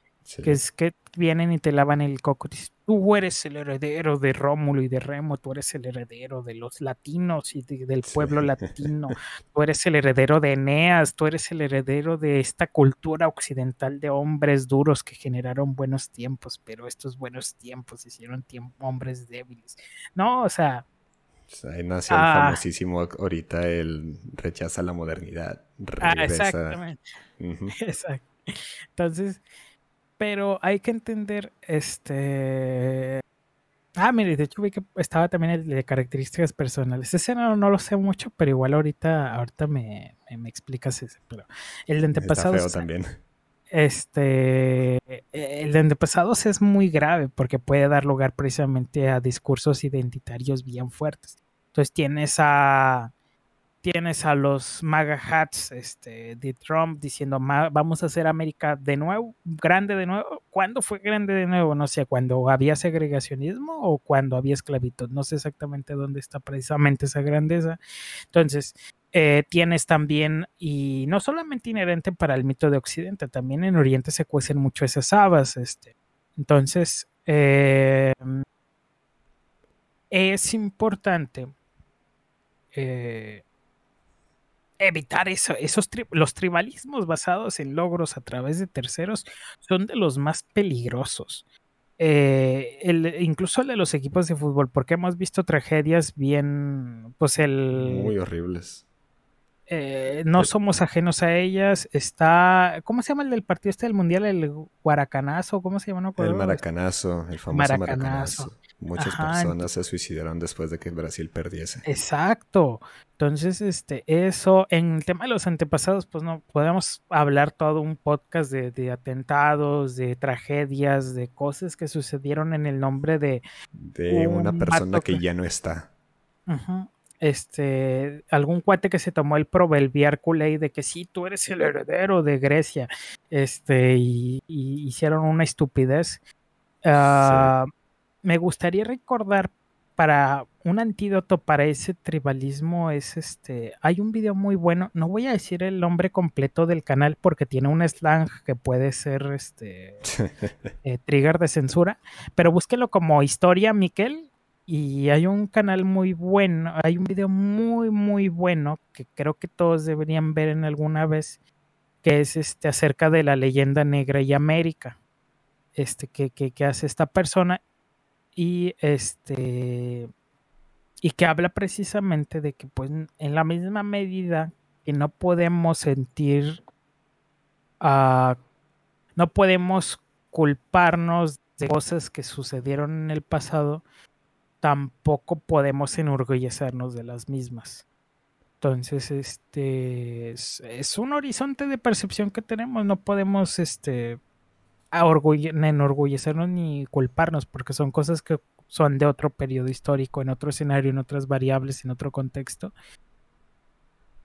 que es que vienen y te lavan el coco. Dices, tú eres el heredero de Rómulo y de Remo, tú eres el heredero de los latinos y del pueblo latino, tú eres el heredero de Eneas, tú eres el heredero de esta cultura occidental de hombres duros que generaron buenos tiempos, pero estos buenos tiempos hicieron hombres débiles. No, o sea... ahí nació el ah. famosísimo ahorita el rechaza la modernidad. Ah, exactamente. Exacto. Entonces, pero hay que entender, este... Ah, mire, de hecho vi que estaba también el de características personales. Ese no, no lo sé mucho, pero igual ahorita, ahorita me, me, explicas ese. Pero el de antepasados... Está también. Este, el de antepasados es muy grave porque puede dar lugar precisamente a discursos identitarios bien fuertes. Entonces tienes a tienes a los MAGA hats este, de Trump diciendo vamos a hacer América de nuevo, grande de nuevo. ¿Cuándo fue grande de nuevo? No sé, cuando había segregacionismo o cuando había esclavitud. No sé exactamente dónde está precisamente esa grandeza. Entonces, eh, tienes también, y no solamente inherente para el mito de Occidente, también en Oriente se cuecen mucho esas habas. Este. Entonces, eh, es importante. Eh, evitar eso, esos los tribalismos basados en logros a través de terceros son de los más peligrosos. Eh, el, incluso el de los equipos de fútbol, porque hemos visto tragedias bien, pues el... Muy horribles. Eh, no somos ajenos a ellas. Está, ¿cómo se llama el del partido este del mundial? El Guaracanazo, ¿cómo se llama? el Maracanazo, el famoso Maracanazo. Muchas personas se suicidaron después de que Brasil perdiese. Exacto. Entonces, este, eso, en el tema de los antepasados, pues no podemos hablar todo un podcast de, atentados, de tragedias, de cosas que sucedieron en el nombre de de una persona que, ya no está. Este, algún cuate que se tomó el proverbial de que sí, tú eres el heredero de Grecia, este, y, hicieron una estupidez. Ah, me gustaría recordar para un antídoto para ese tribalismo es este, hay un video muy bueno, no voy a decir el nombre completo del canal porque tiene un slang que puede ser este eh, trigger de censura, pero búsquelo como historia Miquel y hay un canal muy bueno, hay un video muy muy bueno que creo que todos deberían ver en alguna vez que es este acerca de la leyenda negra y América. Este que, que, que hace esta persona y este y que habla precisamente de que pues en la misma medida que no podemos sentir uh, no podemos culparnos de cosas que sucedieron en el pasado tampoco podemos enorgullecernos de las mismas. Entonces este es, es un horizonte de percepción que tenemos no podemos este enorgullecernos ni culparnos, porque son cosas que son de otro periodo histórico, en otro escenario, en otras variables, en otro contexto.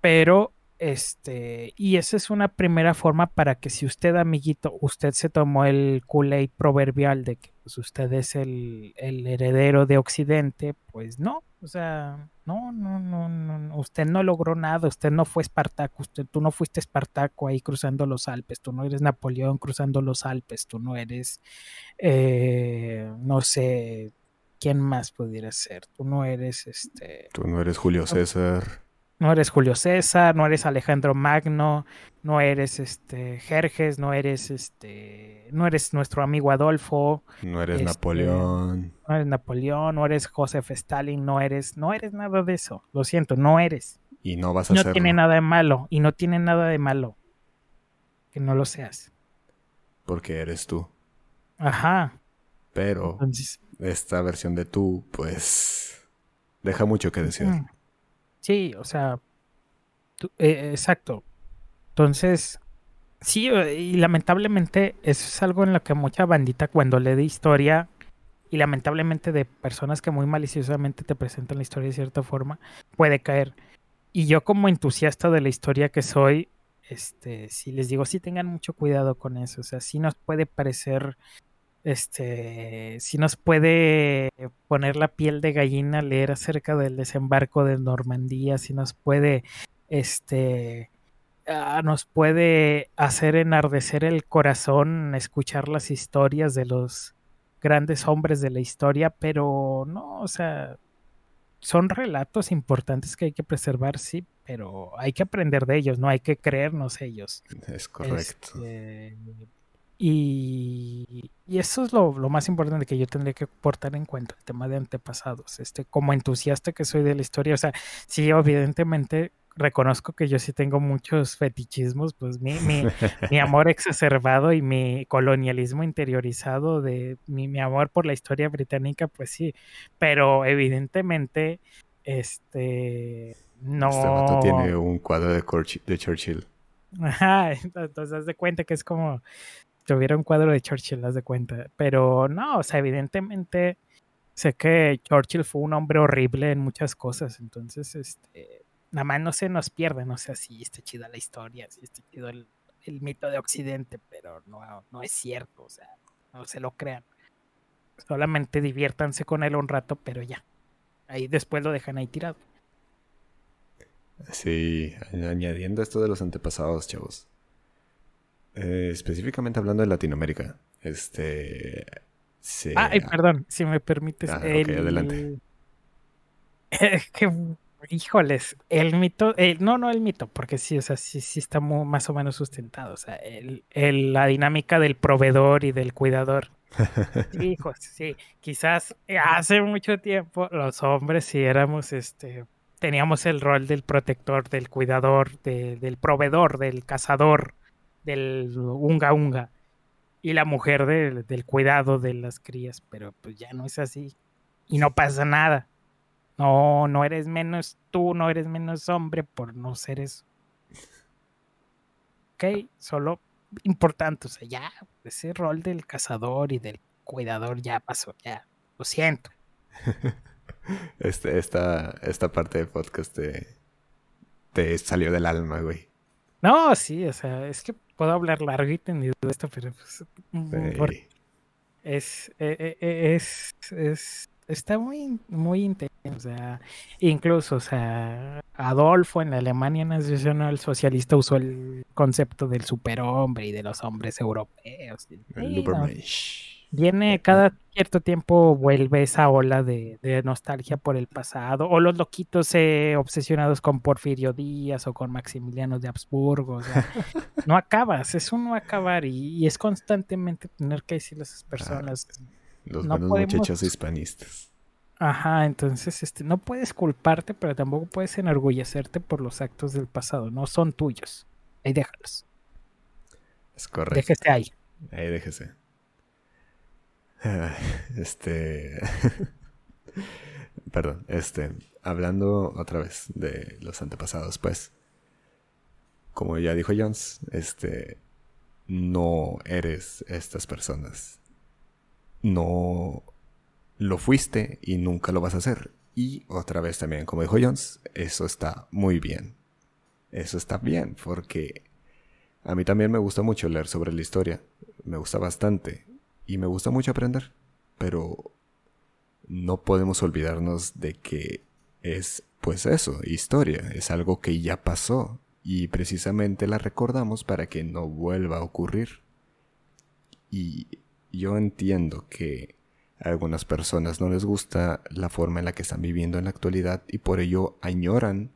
Pero, este, y esa es una primera forma para que si usted, amiguito, usted se tomó el Kool-Aid proverbial de que pues usted es el, el heredero de Occidente, pues no, o sea, no, no, no, no, usted no logró nada, usted no fue Espartaco, usted, tú no fuiste Espartaco ahí cruzando los Alpes, tú no eres Napoleón cruzando los Alpes, tú no eres, eh, no sé, ¿quién más pudiera ser? Tú no eres este... Tú no eres Julio César. No eres Julio César, no eres Alejandro Magno, no eres este Jerjes, no eres este, no eres nuestro amigo Adolfo. No eres este, Napoleón. No eres Napoleón, no eres Joseph Stalin, no eres, no eres nada de eso. Lo siento, no eres. Y no vas a No tiene nada de malo, y no tiene nada de malo. Que no lo seas. Porque eres tú. Ajá. Pero esta versión de tú, pues, deja mucho que decir. Sí, o sea, eh, exacto. Entonces, sí, eh, y lamentablemente eso es algo en lo que mucha bandita cuando lee de historia y lamentablemente de personas que muy maliciosamente te presentan la historia de cierta forma, puede caer. Y yo como entusiasta de la historia que soy, este, si les digo, sí tengan mucho cuidado con eso, o sea, sí nos puede parecer este, si nos puede poner la piel de gallina leer acerca del desembarco de Normandía, si nos puede, este, ah, nos puede hacer enardecer el corazón escuchar las historias de los grandes hombres de la historia, pero no, o sea, son relatos importantes que hay que preservar, sí, pero hay que aprender de ellos, no hay que creernos ellos. Es correcto. Este, y, eso es lo, más importante que yo tendría que portar en cuenta, el tema de antepasados. Este, como entusiasta que soy de la historia, o sea, sí, evidentemente reconozco que yo sí tengo muchos fetichismos, pues mi, mi, mi amor exacerbado y mi colonialismo interiorizado de mi, mi, amor por la historia británica, pues sí, pero evidentemente, este, no... Este tiene un cuadro de, de Churchill. Ajá, entonces haz de cuenta que es como tuviera un cuadro de Churchill, haz de cuenta. Pero no, o sea, evidentemente sé que Churchill fue un hombre horrible en muchas cosas, entonces, este, nada más no se nos pierde, no sé si está chida la historia, si está chido el, mito de Occidente, pero no, no es cierto, o sea, no se lo crean. Solamente diviértanse con él un rato, pero ya. Ahí después lo dejan ahí tirado. Sí, añadiendo esto de los antepasados, chavos. Eh, específicamente hablando de Latinoamérica. Este. Ah, perdón, si me permites. Ah, adelante. que, híjoles, el mito, no, no el mito, porque sí, o sea, sí, sí está más o menos sustentado. O sea, el, la dinámica del proveedor y del cuidador. Hijos, sí, quizás hace mucho tiempo los hombres sí éramos, este, teníamos el rol del protector, del cuidador, del proveedor, del cazador, del unga unga y la mujer del cuidado de las crías, pero pues ya no es así y no pasa nada. No, no eres menos tú, no eres menos hombre por no ser eso. Ok, solo importante, o sea, ya ese rol del cazador y del cuidador ya pasó, ya, lo siento. Este, esta, esta parte del podcast te, te salió del alma, güey. No, sí, o sea, es que puedo hablar largo y tendido de esto, pero pues, mm, es, eh, eh, es, es, está muy, muy intenso. O sea, incluso, o sea, Adolfo en la Alemania nacional socialista usó el concepto del superhombre y de los hombres europeos. El Viene cada cierto tiempo, vuelve esa ola de, nostalgia por el pasado, o los loquitos eh, obsesionados con Porfirio Díaz o con Maximiliano de Habsburgo. no acabas, es un no acabar y, es constantemente tener que decirle a esas personas. los buenos muchachos hispanistas. Ajá, entonces este, no puedes culparte, pero tampoco puedes enorgullecerte por los actos del pasado, no son tuyos. Ahí déjalos. Es correcto. Déjese ahí. Ahí déjese. Este. Perdón, este. Hablando otra vez de los antepasados, pues. Como ya dijo Jones, este. No eres estas personas. No lo fuiste y nunca lo vas a hacer. Y otra vez también, como dijo Jones, eso está muy bien. Eso está bien, porque a mí también me gusta mucho leer sobre la historia. Me gusta bastante y me gusta mucho aprender. pero no podemos olvidarnos de que es, pues eso, historia, es algo que ya pasó y precisamente la recordamos para que no vuelva a ocurrir. Y yo entiendo que a algunas personas no les gusta la forma en la que están viviendo en la actualidad y por ello añoran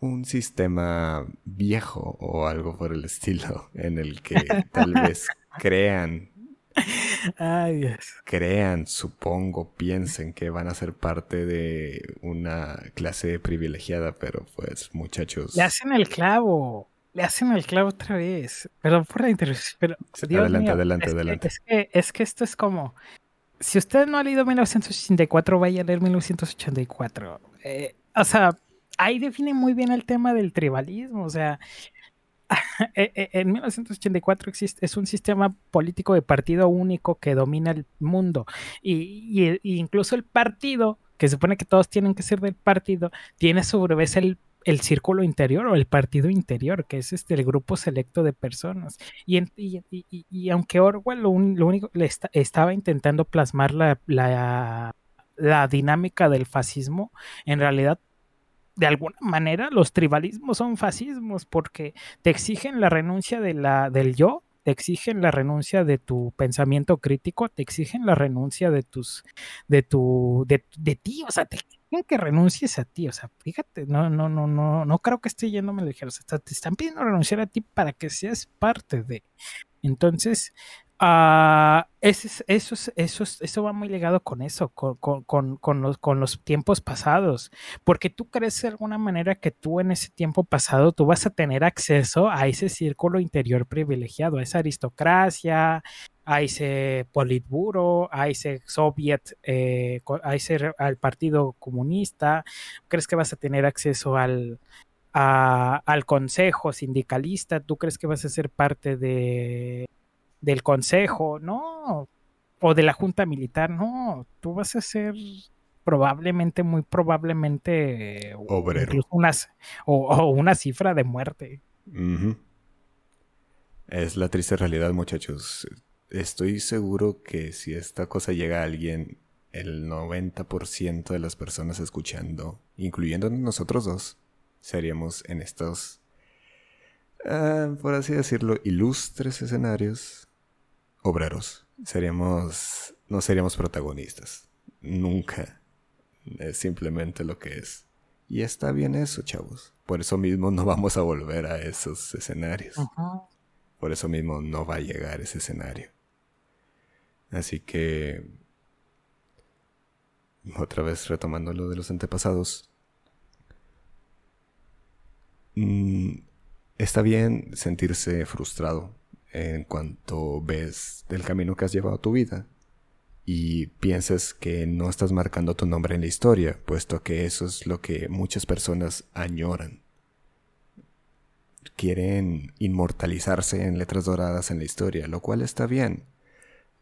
un sistema viejo o algo por el estilo en el que tal vez crean crean, supongo, piensen que van a ser parte de una clase privilegiada, pero pues muchachos. Le hacen el clavo, le hacen el clavo otra vez. Perdón por la interrupción, pero adelante, adelante, adelante. es, que, es que esto es como, si usted no ha leído 1984, vaya a leer 1984. Eh, o sea, ahí define muy bien el tema del tribalismo, o sea, en 1984 existe, es un sistema político de partido único que domina el mundo y, incluso el partido, que supone que todos tienen que ser del partido, tiene sobre vez el, círculo interior o el partido interior, que es este, el grupo selecto de personas. Y, aunque Orwell lo, único le estaba intentando plasmar la, la, la dinámica del fascismo, en realidad de alguna manera los tribalismos son fascismos porque te exigen la renuncia de la, del yo, te exigen la renuncia de tu pensamiento crítico, te exigen la renuncia de tus, de tu, de, de ti, o sea, te exigen que renuncies a ti, o sea, fíjate, no, no, no, no, no creo que esté yéndome ligero, o sea, te están pidiendo renunciar a ti para que seas parte de. Entonces, Uh, eso, eso, eso, eso va muy ligado con eso, con, con, con, los, con los tiempos pasados, porque tú crees de alguna manera que tú en ese tiempo pasado tú vas a tener acceso a ese círculo interior privilegiado, a esa aristocracia, a ese politburo, a ese soviet, eh, a ese, al partido comunista, crees que vas a tener acceso al, al consejo sindicalista, tú crees que vas a ser parte de del consejo, no, o de la junta militar, no, tú vas a ser probablemente, muy probablemente, obrero. o, una cifra de muerte. Es la triste realidad, muchachos. Estoy seguro que si esta cosa llega a alguien, el 90% de las personas escuchando, incluyendo nosotros dos, seríamos en estos, ah, por así decirlo, ilustres escenarios obreros. Seríamos, no seríamos protagonistas. Nunca. Es simplemente lo que es. Y está bien eso, chavos. Por eso mismo no vamos a volver a esos escenarios. Por eso mismo no va a llegar ese escenario. Así que... Otra vez retomando lo de los antepasados. Mm, está bien sentirse frustrado en cuanto ves del camino que has llevado tu vida y piensas que no estás marcando tu nombre en la historia, puesto que eso es lo que muchas personas añoran. Quieren inmortalizarse en letras doradas en la historia, lo cual está bien,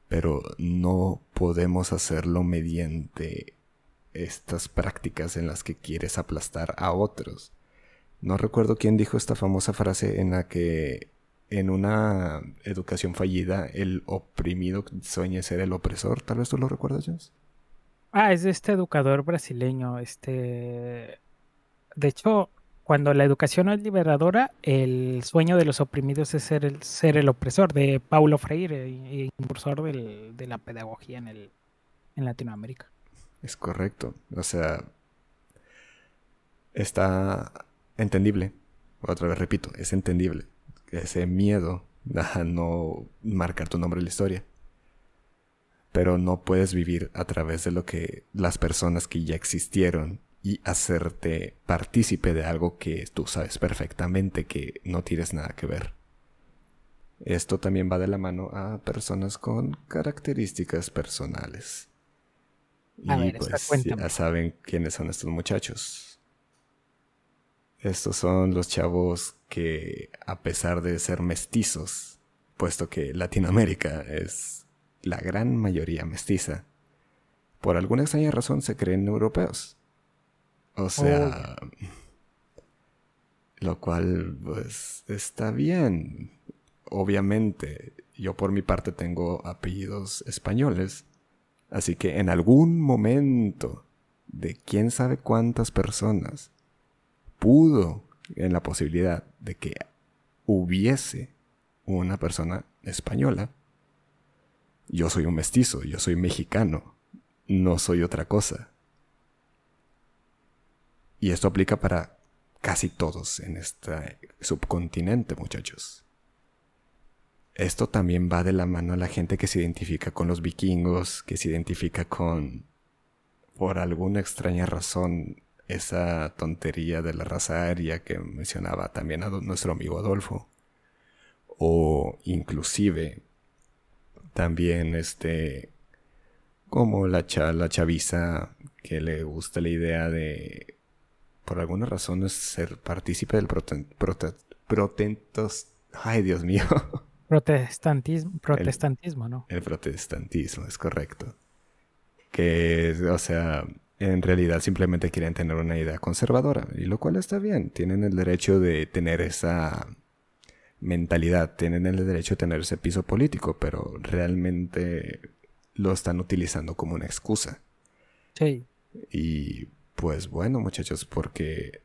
pero no podemos hacerlo mediante estas prácticas en las que quieres aplastar a otros. No recuerdo quién dijo esta famosa frase en la que en una educación fallida el oprimido sueña ser el opresor. Tal vez tú lo recuerdas, James. Ah, es de este educador brasileño. Este. De hecho, cuando la educación es liberadora, el sueño de los oprimidos es ser el, ser el opresor, de Paulo Freire, impulsor de la pedagogía en, el, en Latinoamérica. Es correcto. O sea, está entendible. Otra vez repito, es entendible ese miedo a no marcar tu nombre en la historia. Pero no puedes vivir a través de lo que las personas que ya existieron y hacerte partícipe de algo que tú sabes perfectamente que no tienes nada que ver. Esto también va de la mano a personas con características personales. y pues ya saben quiénes son estos muchachos. Estos son los chavos que, a pesar de ser mestizos, puesto que Latinoamérica es la gran mayoría mestiza, por alguna extraña razón se creen europeos. O sea, lo cual, pues, está bien. Obviamente, yo por mi parte tengo apellidos españoles, Así que en algún momento de quién sabe cuántas personas pudo en la posibilidad de que hubiese una persona española, yo soy un mestizo, yo soy mexicano, no soy otra cosa. Y esto aplica para casi todos en este subcontinente, muchachos. Esto también va de la mano a la gente que se identifica con los vikingos, que se identifica con, por alguna extraña razón, esa tontería de la raza aria que mencionaba también a nuestro amigo Adolfo. O inclusive también este como la, la chaviza que le gusta la idea de por alguna razón es ser partícipe del protentos ay Dios mío. Protestantismo protestantismo no el protestantismo es correcto. Que o sea en realidad simplemente quieren tener una idea conservadora y lo cual está bien tienen el derecho de tener esa mentalidad, tienen el derecho de tener ese piso político, pero realmente lo están utilizando como una excusa. Sí. Y pues bueno, muchachos, porque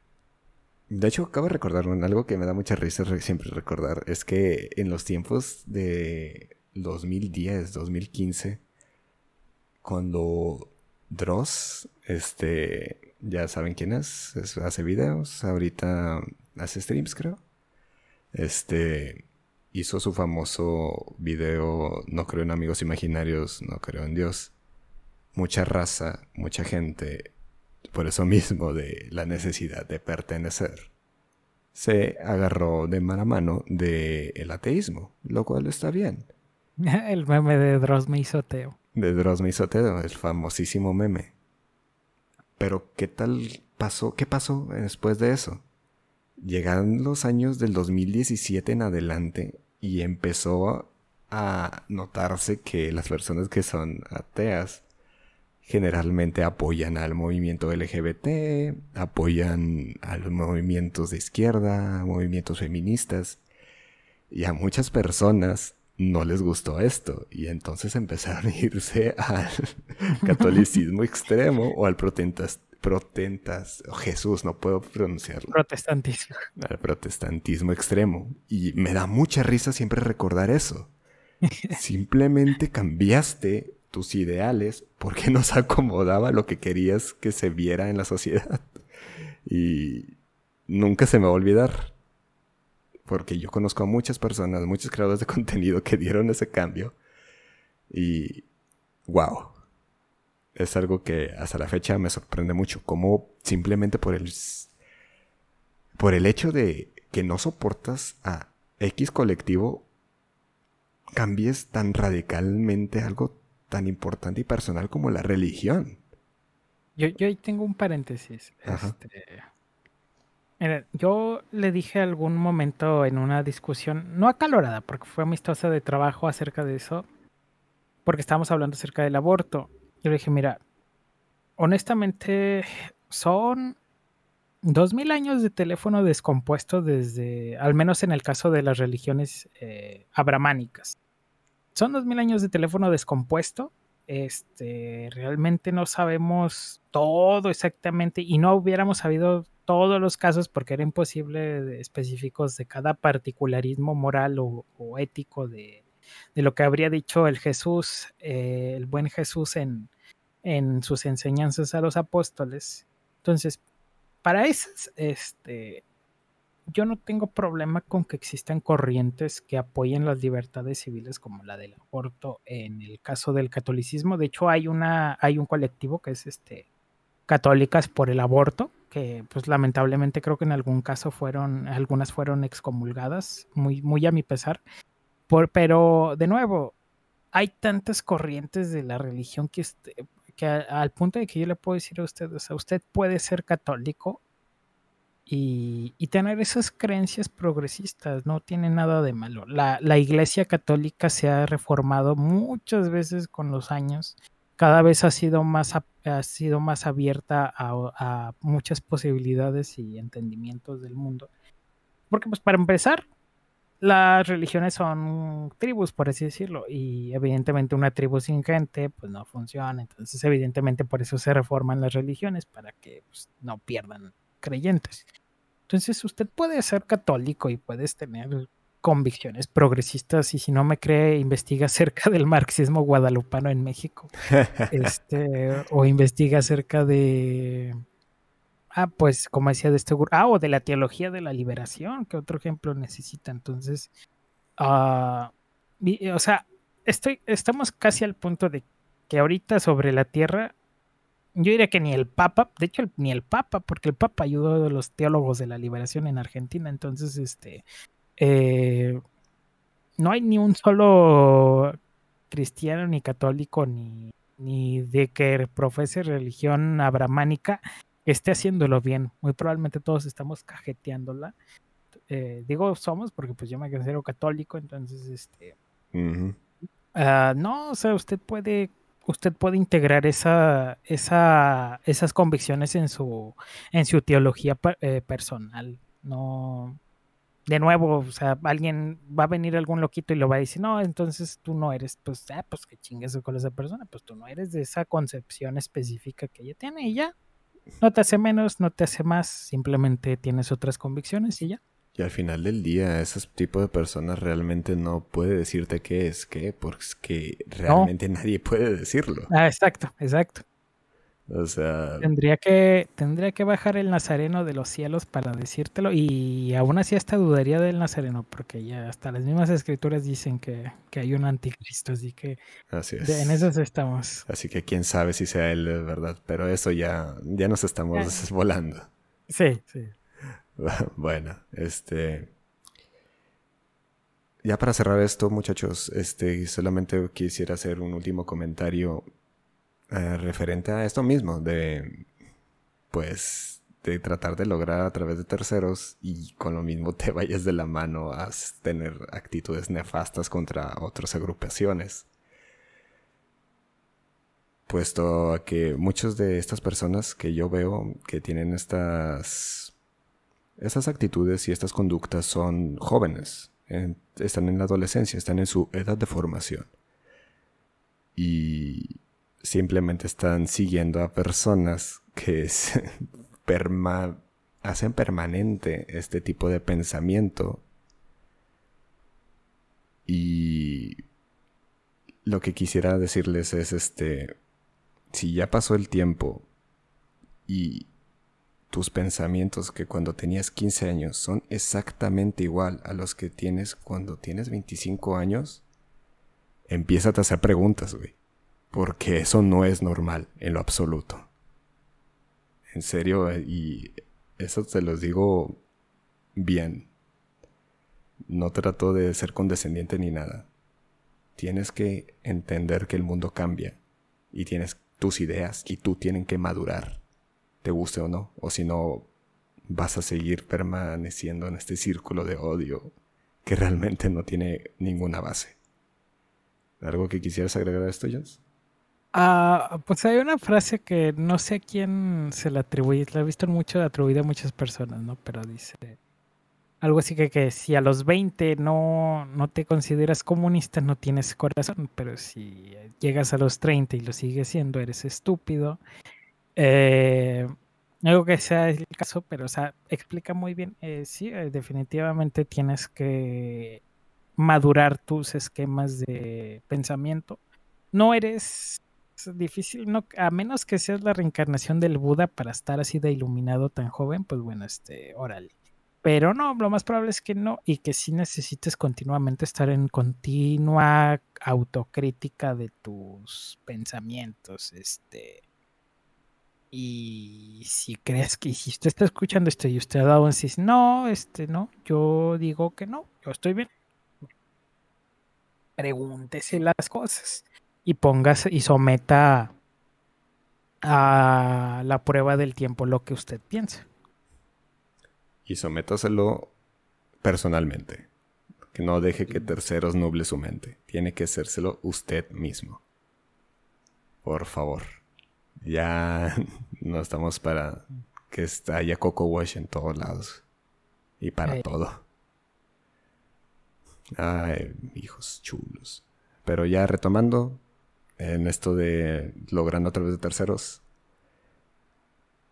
de hecho, acabo de recordar algo que me da mucha risa siempre recordar. Es que en los tiempos de 2010, 2015, cuando Dross, este, ya saben quién es, hace videos, ahorita hace streams, creo. Este hizo su famoso video No creo en amigos imaginarios, no creo en Dios. Mucha raza, mucha gente, por eso mismo de la necesidad de pertenecer, se agarró de mano a mano del el ateísmo, lo cual está bien. el meme de Dross me hizo teo. De hizo teo, el famosísimo meme. Pero, ¿qué tal pasó? ¿Qué pasó después de eso? llegaron los años del 2017 en adelante y empezó a notarse que las personas que son ateas generalmente apoyan al movimiento LGBT, apoyan a los movimientos de izquierda, movimientos feministas. Y a muchas personas no les gustó esto. Y entonces empezaron a irse al catolicismo extremo o al protentas, oh, Jesús, no puedo pronunciarlo. Protestantismo. Al protestantismo extremo. Y me da mucha risa siempre recordar eso. Simplemente cambiaste tus ideales porque nos acomodaba lo que querías que se viera en la sociedad. Y nunca se me va a olvidar. Porque yo conozco a muchas personas, muchos creadores de contenido que dieron ese cambio. Y wow es algo que hasta la fecha me sorprende mucho. Como simplemente por el, por el hecho de que no soportas a X colectivo, cambies tan radicalmente algo tan importante y personal como la religión. Yo, yo ahí tengo un paréntesis. Este, yo le dije algún momento en una discusión, no acalorada, porque fue amistosa de trabajo acerca de eso, porque estábamos hablando acerca del aborto. Yo le dije, mira, honestamente son dos mil años de teléfono descompuesto desde, al menos en el caso de las religiones eh, abramánicas. Son dos mil años de teléfono descompuesto. Este, realmente no sabemos todo exactamente y no hubiéramos sabido todos los casos porque era imposible específicos de cada particularismo moral o, ético de, lo que habría dicho el Jesús, eh, el buen Jesús en, en sus enseñanzas a los apóstoles. Entonces, para esas, este, yo no tengo problema con que existan corrientes que apoyen las libertades civiles como la del aborto en el caso del catolicismo. De hecho, hay una, hay un colectivo que es este católicas por el aborto, que pues lamentablemente creo que en algún caso fueron, algunas fueron excomulgadas, muy, muy a mi pesar. Por, pero de nuevo, hay tantas corrientes de la religión que este, que al punto de que yo le puedo decir a usted, o sea, usted puede ser católico y, tener esas creencias progresistas, no tiene nada de malo. La, iglesia católica se ha reformado muchas veces con los años, cada vez ha sido más, ha sido más abierta a, muchas posibilidades y entendimientos del mundo. Porque pues para empezar, las religiones son tribus, por así decirlo, y evidentemente una tribu sin gente, pues no funciona. Entonces, evidentemente, por eso se reforman las religiones, para que pues, no pierdan creyentes. Entonces, usted puede ser católico y puedes tener convicciones progresistas y si no me cree, investiga acerca del marxismo guadalupano en México. este, o investiga acerca de Ah, pues como decía de este Ah, o de la teología de la liberación, que otro ejemplo necesita. Entonces, uh, o sea, estoy, estamos casi al punto de que ahorita sobre la tierra, yo diría que ni el Papa, de hecho ni el Papa, porque el Papa ayudó a los teólogos de la liberación en Argentina, entonces, este, eh, no hay ni un solo cristiano, ni católico, ni, ni de que profese religión abramánica esté haciéndolo bien. Muy probablemente todos estamos cajeteándola. Eh, digo somos porque pues yo me considero católico, entonces este... Ah, no, o sea, usted puede usted puede integrar esa, esa, esas convicciones en su, en su teología eh, personal. No, de nuevo, o sea, alguien va a venir algún loquito y lo va a decir, no, entonces tú no eres, pues, ah, pues que chingues con esa persona, pues tú no eres de esa concepción específica que ella tiene y ya, no te hace menos, no te hace más, simplemente tienes otras convicciones y ya. Y al final del día, ese tipo de personas realmente no puede decirte qué es qué, porque realmente nadie puede decirlo. Ah, exacto, exacto. O sea. Tendría que, tendría que bajar el nazareno de los cielos para decírtelo. Y aún así hasta dudaría del nazareno, porque ya hasta las mismas escrituras dicen que, hay un anticristo. Así que así es. en eso estamos. Así que quién sabe si sea él verdad. Pero eso ya, ya nos estamos volando. Sí, sí. Bueno, este. Ya para cerrar esto, muchachos, este, solamente quisiera hacer un último comentario eh, referente a esto mismo, de pues de tratar de lograr a través de terceros y con lo mismo te vayas de la mano a tener actitudes nefastas contra otras agrupaciones. Puesto a que muchas de estas personas que yo veo que tienen estas, estas actitudes y estas conductas son jóvenes, están en la adolescencia, están en su edad de formación. Y simplemente están siguiendo a personas que hacen permanente este tipo de pensamiento y lo que quisiera decirles es este si ya pasó el tiempo y tus pensamientos que cuando tenías 15 años son exactamente igual a los que tienes cuando tienes 25 años, empieza a hacer preguntas, güey. Porque eso no es normal en lo absoluto. En serio, y eso te los digo bien. No trato de ser condescendiente ni nada. Tienes que entender que el mundo cambia y tienes tus ideas y tú tienen que madurar, te guste o no, o si no vas a seguir permaneciendo en este círculo de odio que realmente no tiene ninguna base. ¿Algo que quisieras agregar a esto, Jens? Ah, pues hay una frase que no sé a quién se la atribuye, la he visto mucho atribuida a muchas personas, ¿no? Pero dice algo así que, que si a los 20 no, no te consideras comunista, no tienes corazón, pero si llegas a los 30 y lo sigues siendo, eres estúpido. Eh, no que sea el caso, pero o sea, explica muy bien. Eh, sí, eh, definitivamente tienes que madurar tus esquemas de pensamiento. No eres difícil, no, a menos que seas la reencarnación del Buda para estar así de iluminado tan joven, pues bueno, este, órale. Pero no, lo más probable es que no, y que sí necesites continuamente estar en continua autocrítica de tus pensamientos, este. Y si crees que si usted está escuchando esto y usted ha dado un sí, no, este, no, yo digo que no, yo estoy bien. Pregúntese las cosas y pongas y someta a la prueba del tiempo lo que usted piensa. Y sométaselo personalmente. Que no deje que terceros nuble su mente. Tiene que hacérselo usted mismo. Por favor. Ya no estamos para que haya Coco Wash en todos lados. Y para todo. Ay, hijos chulos. Pero ya retomando en esto de logrando a través de terceros,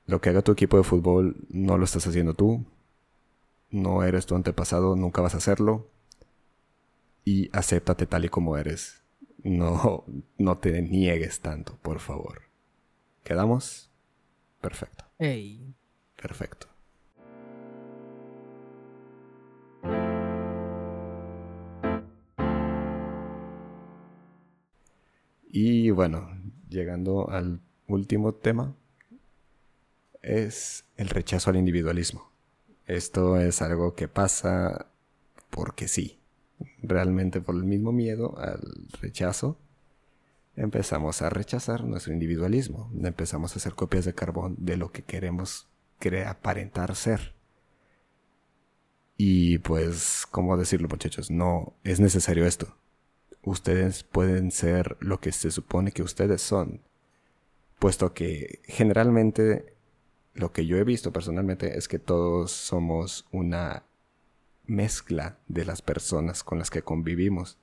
lo que haga tu equipo de fútbol no lo estás haciendo tú. No eres tu antepasado, nunca vas a hacerlo. Y acéptate tal y como eres. No, no te niegues tanto, por favor. ¿Quedamos? Perfecto. Perfecto. Y bueno, llegando al último tema, es el rechazo al individualismo. Esto es algo que pasa porque sí. Realmente por el mismo miedo al rechazo, empezamos a rechazar nuestro individualismo. Empezamos a hacer copias de carbón de lo que queremos aparentar ser. Y pues, ¿cómo decirlo muchachos? No es necesario esto ustedes pueden ser lo que se supone que ustedes son. Puesto que generalmente lo que yo he visto personalmente es que todos somos una mezcla de las personas con las que convivimos.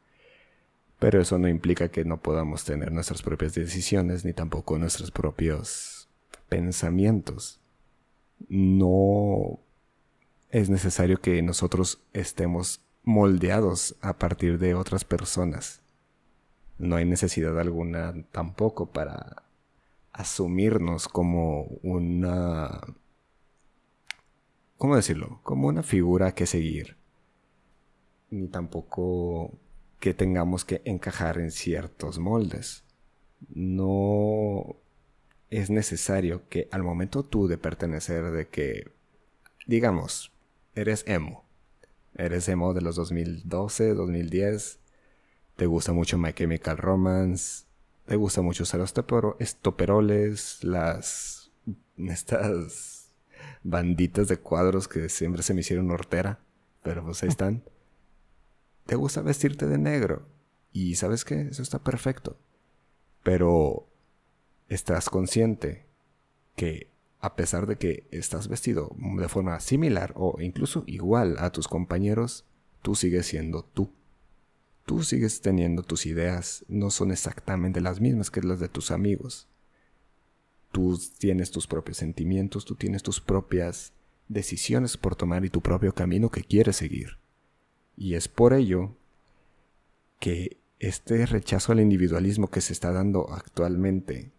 Pero eso no implica que no podamos tener nuestras propias decisiones ni tampoco nuestros propios pensamientos. No es necesario que nosotros estemos moldeados a partir de otras personas. No hay necesidad alguna tampoco para asumirnos como una... ¿Cómo decirlo? Como una figura que seguir. Ni tampoco que tengamos que encajar en ciertos moldes. No es necesario que al momento tú de pertenecer de que, digamos, eres emo eres emo de los 2012, 2010, te gusta mucho My Chemical Romance, te gusta mucho usar los estoperoles, las... estas banditas de cuadros que siempre se me hicieron hortera, pero pues ahí están. Te gusta vestirte de negro. Y sabes qué, eso está perfecto. Pero estás consciente que a pesar de que estás vestido de forma similar o incluso igual a tus compañeros, tú sigues siendo tú. Tú sigues teniendo tus ideas, no son exactamente las mismas que las de tus amigos. Tú tienes tus propios sentimientos, tú tienes tus propias decisiones por tomar y tu propio camino que quieres seguir. Y es por ello que este rechazo al individualismo que se está dando actualmente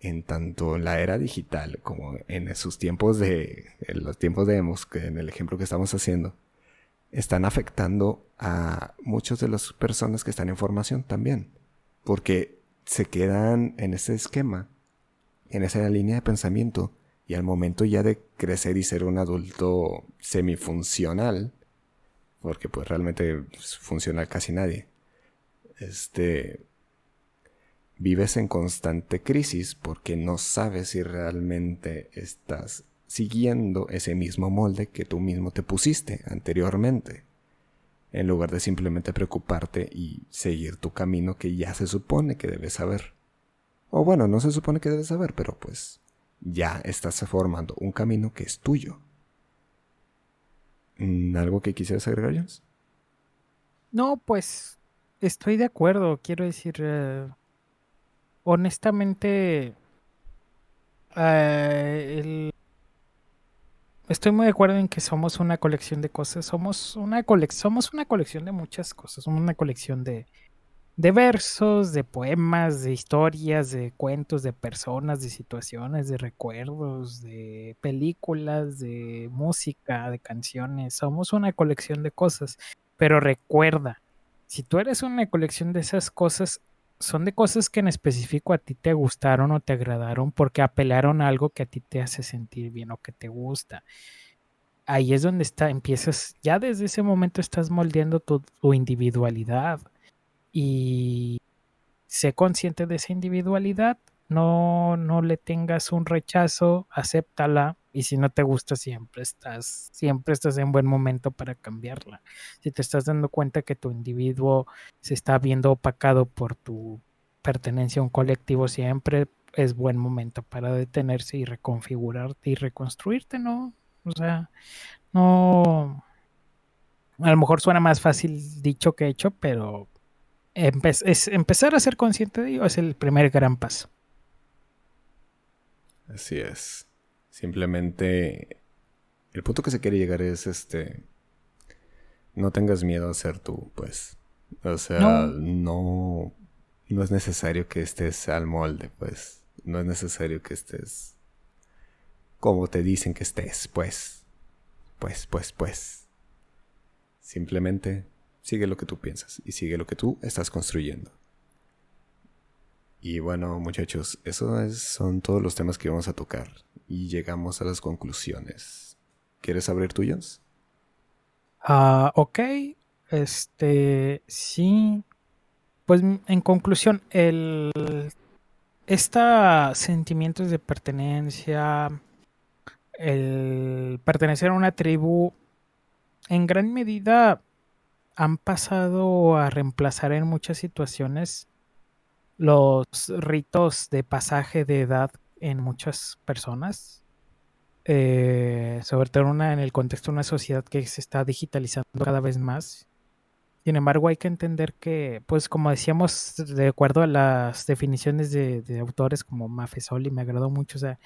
en tanto en la era digital como en esos tiempos de en los tiempos de Emos, que en el ejemplo que estamos haciendo, están afectando a muchas de las personas que están en formación también, porque se quedan en ese esquema, en esa línea de pensamiento, y al momento ya de crecer y ser un adulto semifuncional, porque pues realmente funciona casi nadie, este, vives en constante crisis porque no sabes si realmente estás siguiendo ese mismo molde que tú mismo te pusiste anteriormente, en lugar de simplemente preocuparte y seguir tu camino que ya se supone que debes saber. O bueno, no se supone que debes saber, pero pues ya estás formando un camino que es tuyo. Mm, ¿Algo que quisieras agregar, Jones? No, pues estoy de acuerdo. Quiero decir, eh, honestamente, eh, estoy muy de acuerdo en que somos una colección de cosas. Somos una, somos una colección de muchas cosas. Somos una colección de, de versos, de poemas, de historias, de cuentos, de personas, de situaciones, de recuerdos, de películas, de música, de canciones. Somos una colección de cosas. Pero recuerda, si tú eres una colección de esas cosas, son de cosas que en específico a ti te gustaron o te agradaron porque apelaron a algo que a ti te hace sentir bien o que te gusta. Ahí es donde está, empiezas, ya desde ese momento estás moldeando tu, tu individualidad y sé consciente de esa individualidad, no, no le tengas un rechazo, acéptala, y si no te gusta siempre estás siempre estás en buen momento para cambiarla. Si te estás dando cuenta que tu individuo se está viendo opacado por tu pertenencia a un colectivo siempre es buen momento para detenerse y reconfigurarte y reconstruirte, ¿no? O sea, no A lo mejor suena más fácil dicho que hecho, pero empezar a ser consciente de ello es el primer gran paso. Así es. Simplemente el punto que se quiere llegar es este no tengas miedo a ser tú, pues. O sea, no no es necesario que estés al molde, pues. No es necesario que estés como te dicen que estés, pues. Pues, pues, pues. Simplemente sigue lo que tú piensas y sigue lo que tú estás construyendo. Y bueno, muchachos, esos son todos los temas que vamos a tocar y llegamos a las conclusiones. ¿Quieres abrir tuyos? Ah, ok. Este, sí. Pues en conclusión, el estos sentimientos de pertenencia, el pertenecer a una tribu, en gran medida han pasado a reemplazar en muchas situaciones los ritos de pasaje de edad en muchas personas. Eh, sobre todo en el contexto de una sociedad que se está digitalizando cada vez más. Sin embargo, hay que entender que, pues como decíamos, de acuerdo a las definiciones de, autores como Mafesoli, me agradó mucho, o sea,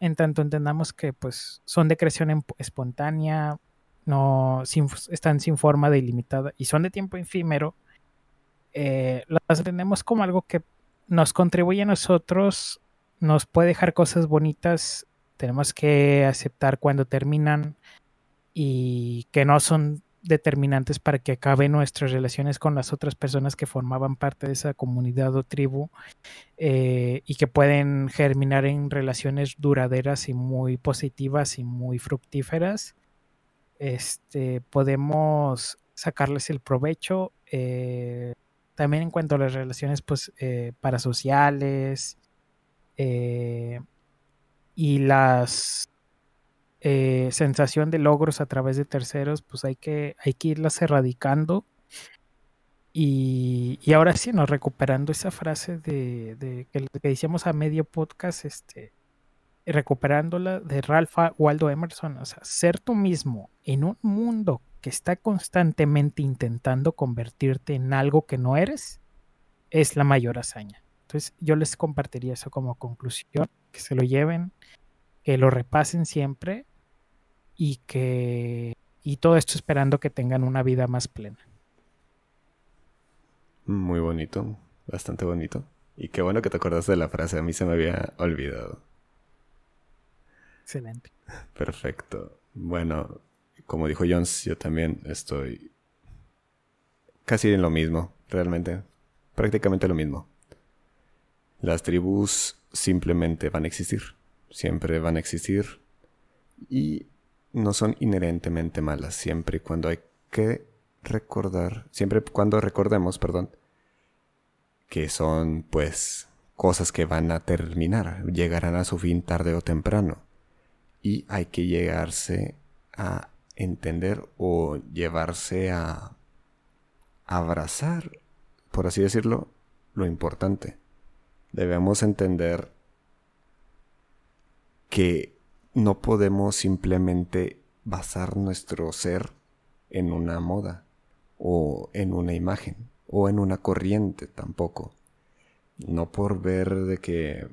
en tanto entendamos que pues son de creación espontánea, no están sin forma delimitada y son de tiempo efímero, eh, las entendemos como algo que nos contribuye a nosotros, nos puede dejar cosas bonitas, tenemos que aceptar cuando terminan y que no son determinantes para que acaben nuestras relaciones con las otras personas que formaban parte de esa comunidad o tribu eh, y que pueden germinar en relaciones duraderas y muy positivas y muy fructíferas este, podemos sacarles el provecho. Eh, también en cuanto a las relaciones pues, eh, parasociales eh, y las sensación de logros a través de terceros, pues hay que, hay que irlas erradicando. Y, ahora sí, recuperando esa frase de, de que, que, decíamos a medio podcast, este, recuperándola de Ralph Waldo Emerson, o ser tú mismo en un mundo que está constantemente intentando convertirte en algo que no eres, es la mayor hazaña. Entonces yo les compartiría eso como conclusión, que se lo lleven, que lo repasen siempre y que y todo esto esperando que tengan una vida más plena. Muy bonito, bastante bonito. Y qué bueno que te acordas de la frase, a mí se me había olvidado. Excelente. Perfecto. Bueno, como dijo Jones, yo también estoy casi en lo mismo, realmente. Prácticamente lo mismo. Las tribus simplemente van a existir. Siempre van a existir. Y no son inherentemente malas. Siempre y cuando hay que recordar. Siempre cuando recordemos, perdón. Que son, pues, cosas que van a terminar. Llegarán a su fin tarde o temprano y hay que llegarse a entender o llevarse a abrazar, por así decirlo, lo importante. Debemos entender que no podemos simplemente basar nuestro ser en una moda o en una imagen o en una corriente tampoco. No por ver de que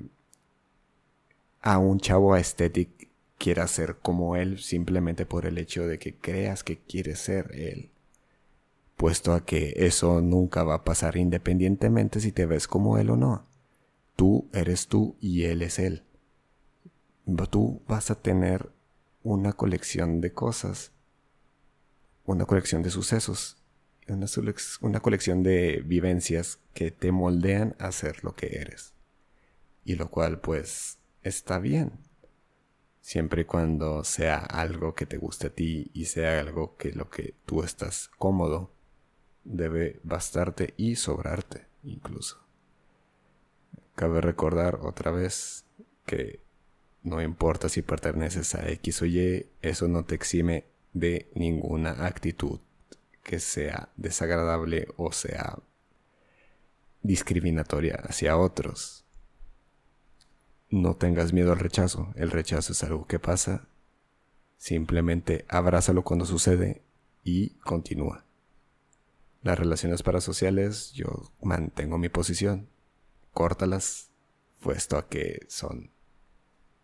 a un chavo estético quiera ser como él simplemente por el hecho de que creas que quiere ser él. Puesto a que eso nunca va a pasar independientemente si te ves como él o no. Tú eres tú y él es él. Tú vas a tener una colección de cosas, una colección de sucesos, una, una colección de vivencias que te moldean a ser lo que eres. Y lo cual pues está bien siempre y cuando sea algo que te guste a ti y sea algo que lo que tú estás cómodo, debe bastarte y sobrarte incluso. Cabe recordar otra vez que no importa si perteneces a X o Y, eso no te exime de ninguna actitud que sea desagradable o sea discriminatoria hacia otros. No tengas miedo al rechazo. El rechazo es algo que pasa. Simplemente abrázalo cuando sucede y continúa. Las relaciones parasociales, yo mantengo mi posición. Córtalas, puesto a que son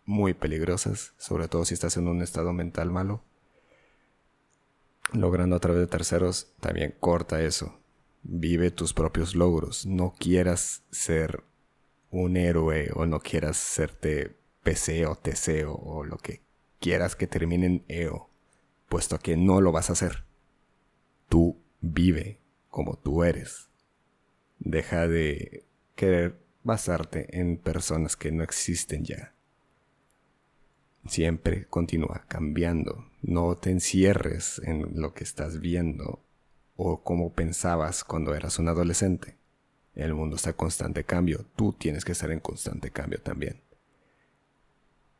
muy peligrosas, sobre todo si estás en un estado mental malo. Logrando a través de terceros, también corta eso. Vive tus propios logros. No quieras ser un héroe o no quieras serte PC o TC o, lo que quieras que termine en EO, puesto que no lo vas a hacer. Tú vive como tú eres. Deja de querer basarte en personas que no existen ya. Siempre continúa cambiando. No te encierres en lo que estás viendo o como pensabas cuando eras un adolescente. El mundo está en constante cambio. Tú tienes que estar en constante cambio también.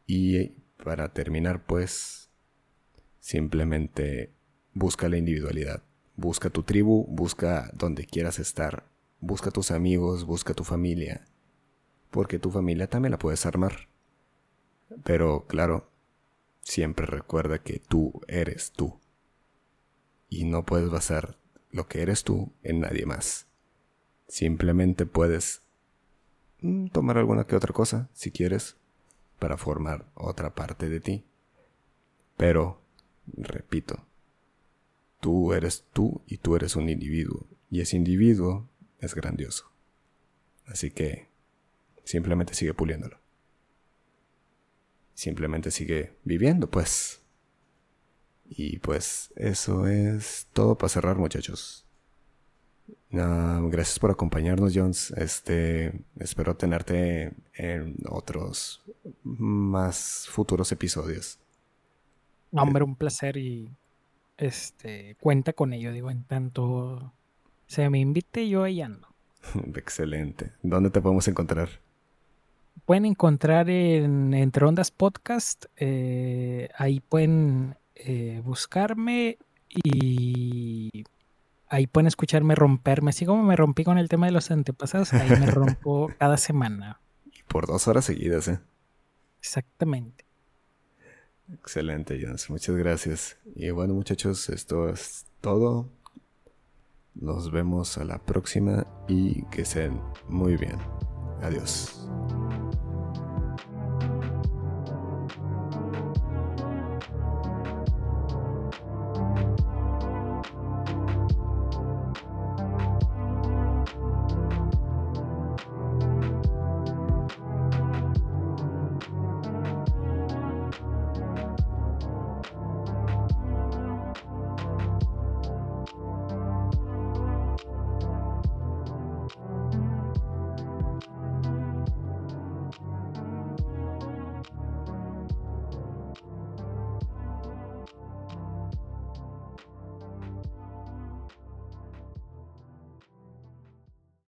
Y para terminar, pues, simplemente busca la individualidad. Busca tu tribu, busca donde quieras estar. Busca tus amigos, busca tu familia. Porque tu familia también la puedes armar. Pero claro, siempre recuerda que tú eres tú. Y no puedes basar lo que eres tú en nadie más. Simplemente puedes mm, tomar alguna que otra cosa, si quieres, para formar otra parte de ti. Pero, repito, tú eres tú y tú eres un individuo. Y ese individuo es grandioso. Así que simplemente sigue puliéndolo simplemente sigue viviendo, pues. Y pues eso es todo para cerrar, muchachos. Gracias por acompañarnos, Jones. Este, espero tenerte en otros más futuros episodios. hombre, un placer y este cuenta con ello, digo, en tanto se me invite yo ahí ando. Excelente. ¿Dónde te podemos encontrar? pueden encontrar en Entre Ondas Podcast. Eh, ahí pueden eh, buscarme y ahí pueden escucharme romperme. Así como me rompí con el tema de los antepasados, ahí me rompo cada semana. Y por dos horas seguidas, ¿eh? Exactamente. Excelente, Jones. Muchas gracias. Y bueno, muchachos, esto es todo. Nos vemos a la próxima y que estén muy bien. Adiós.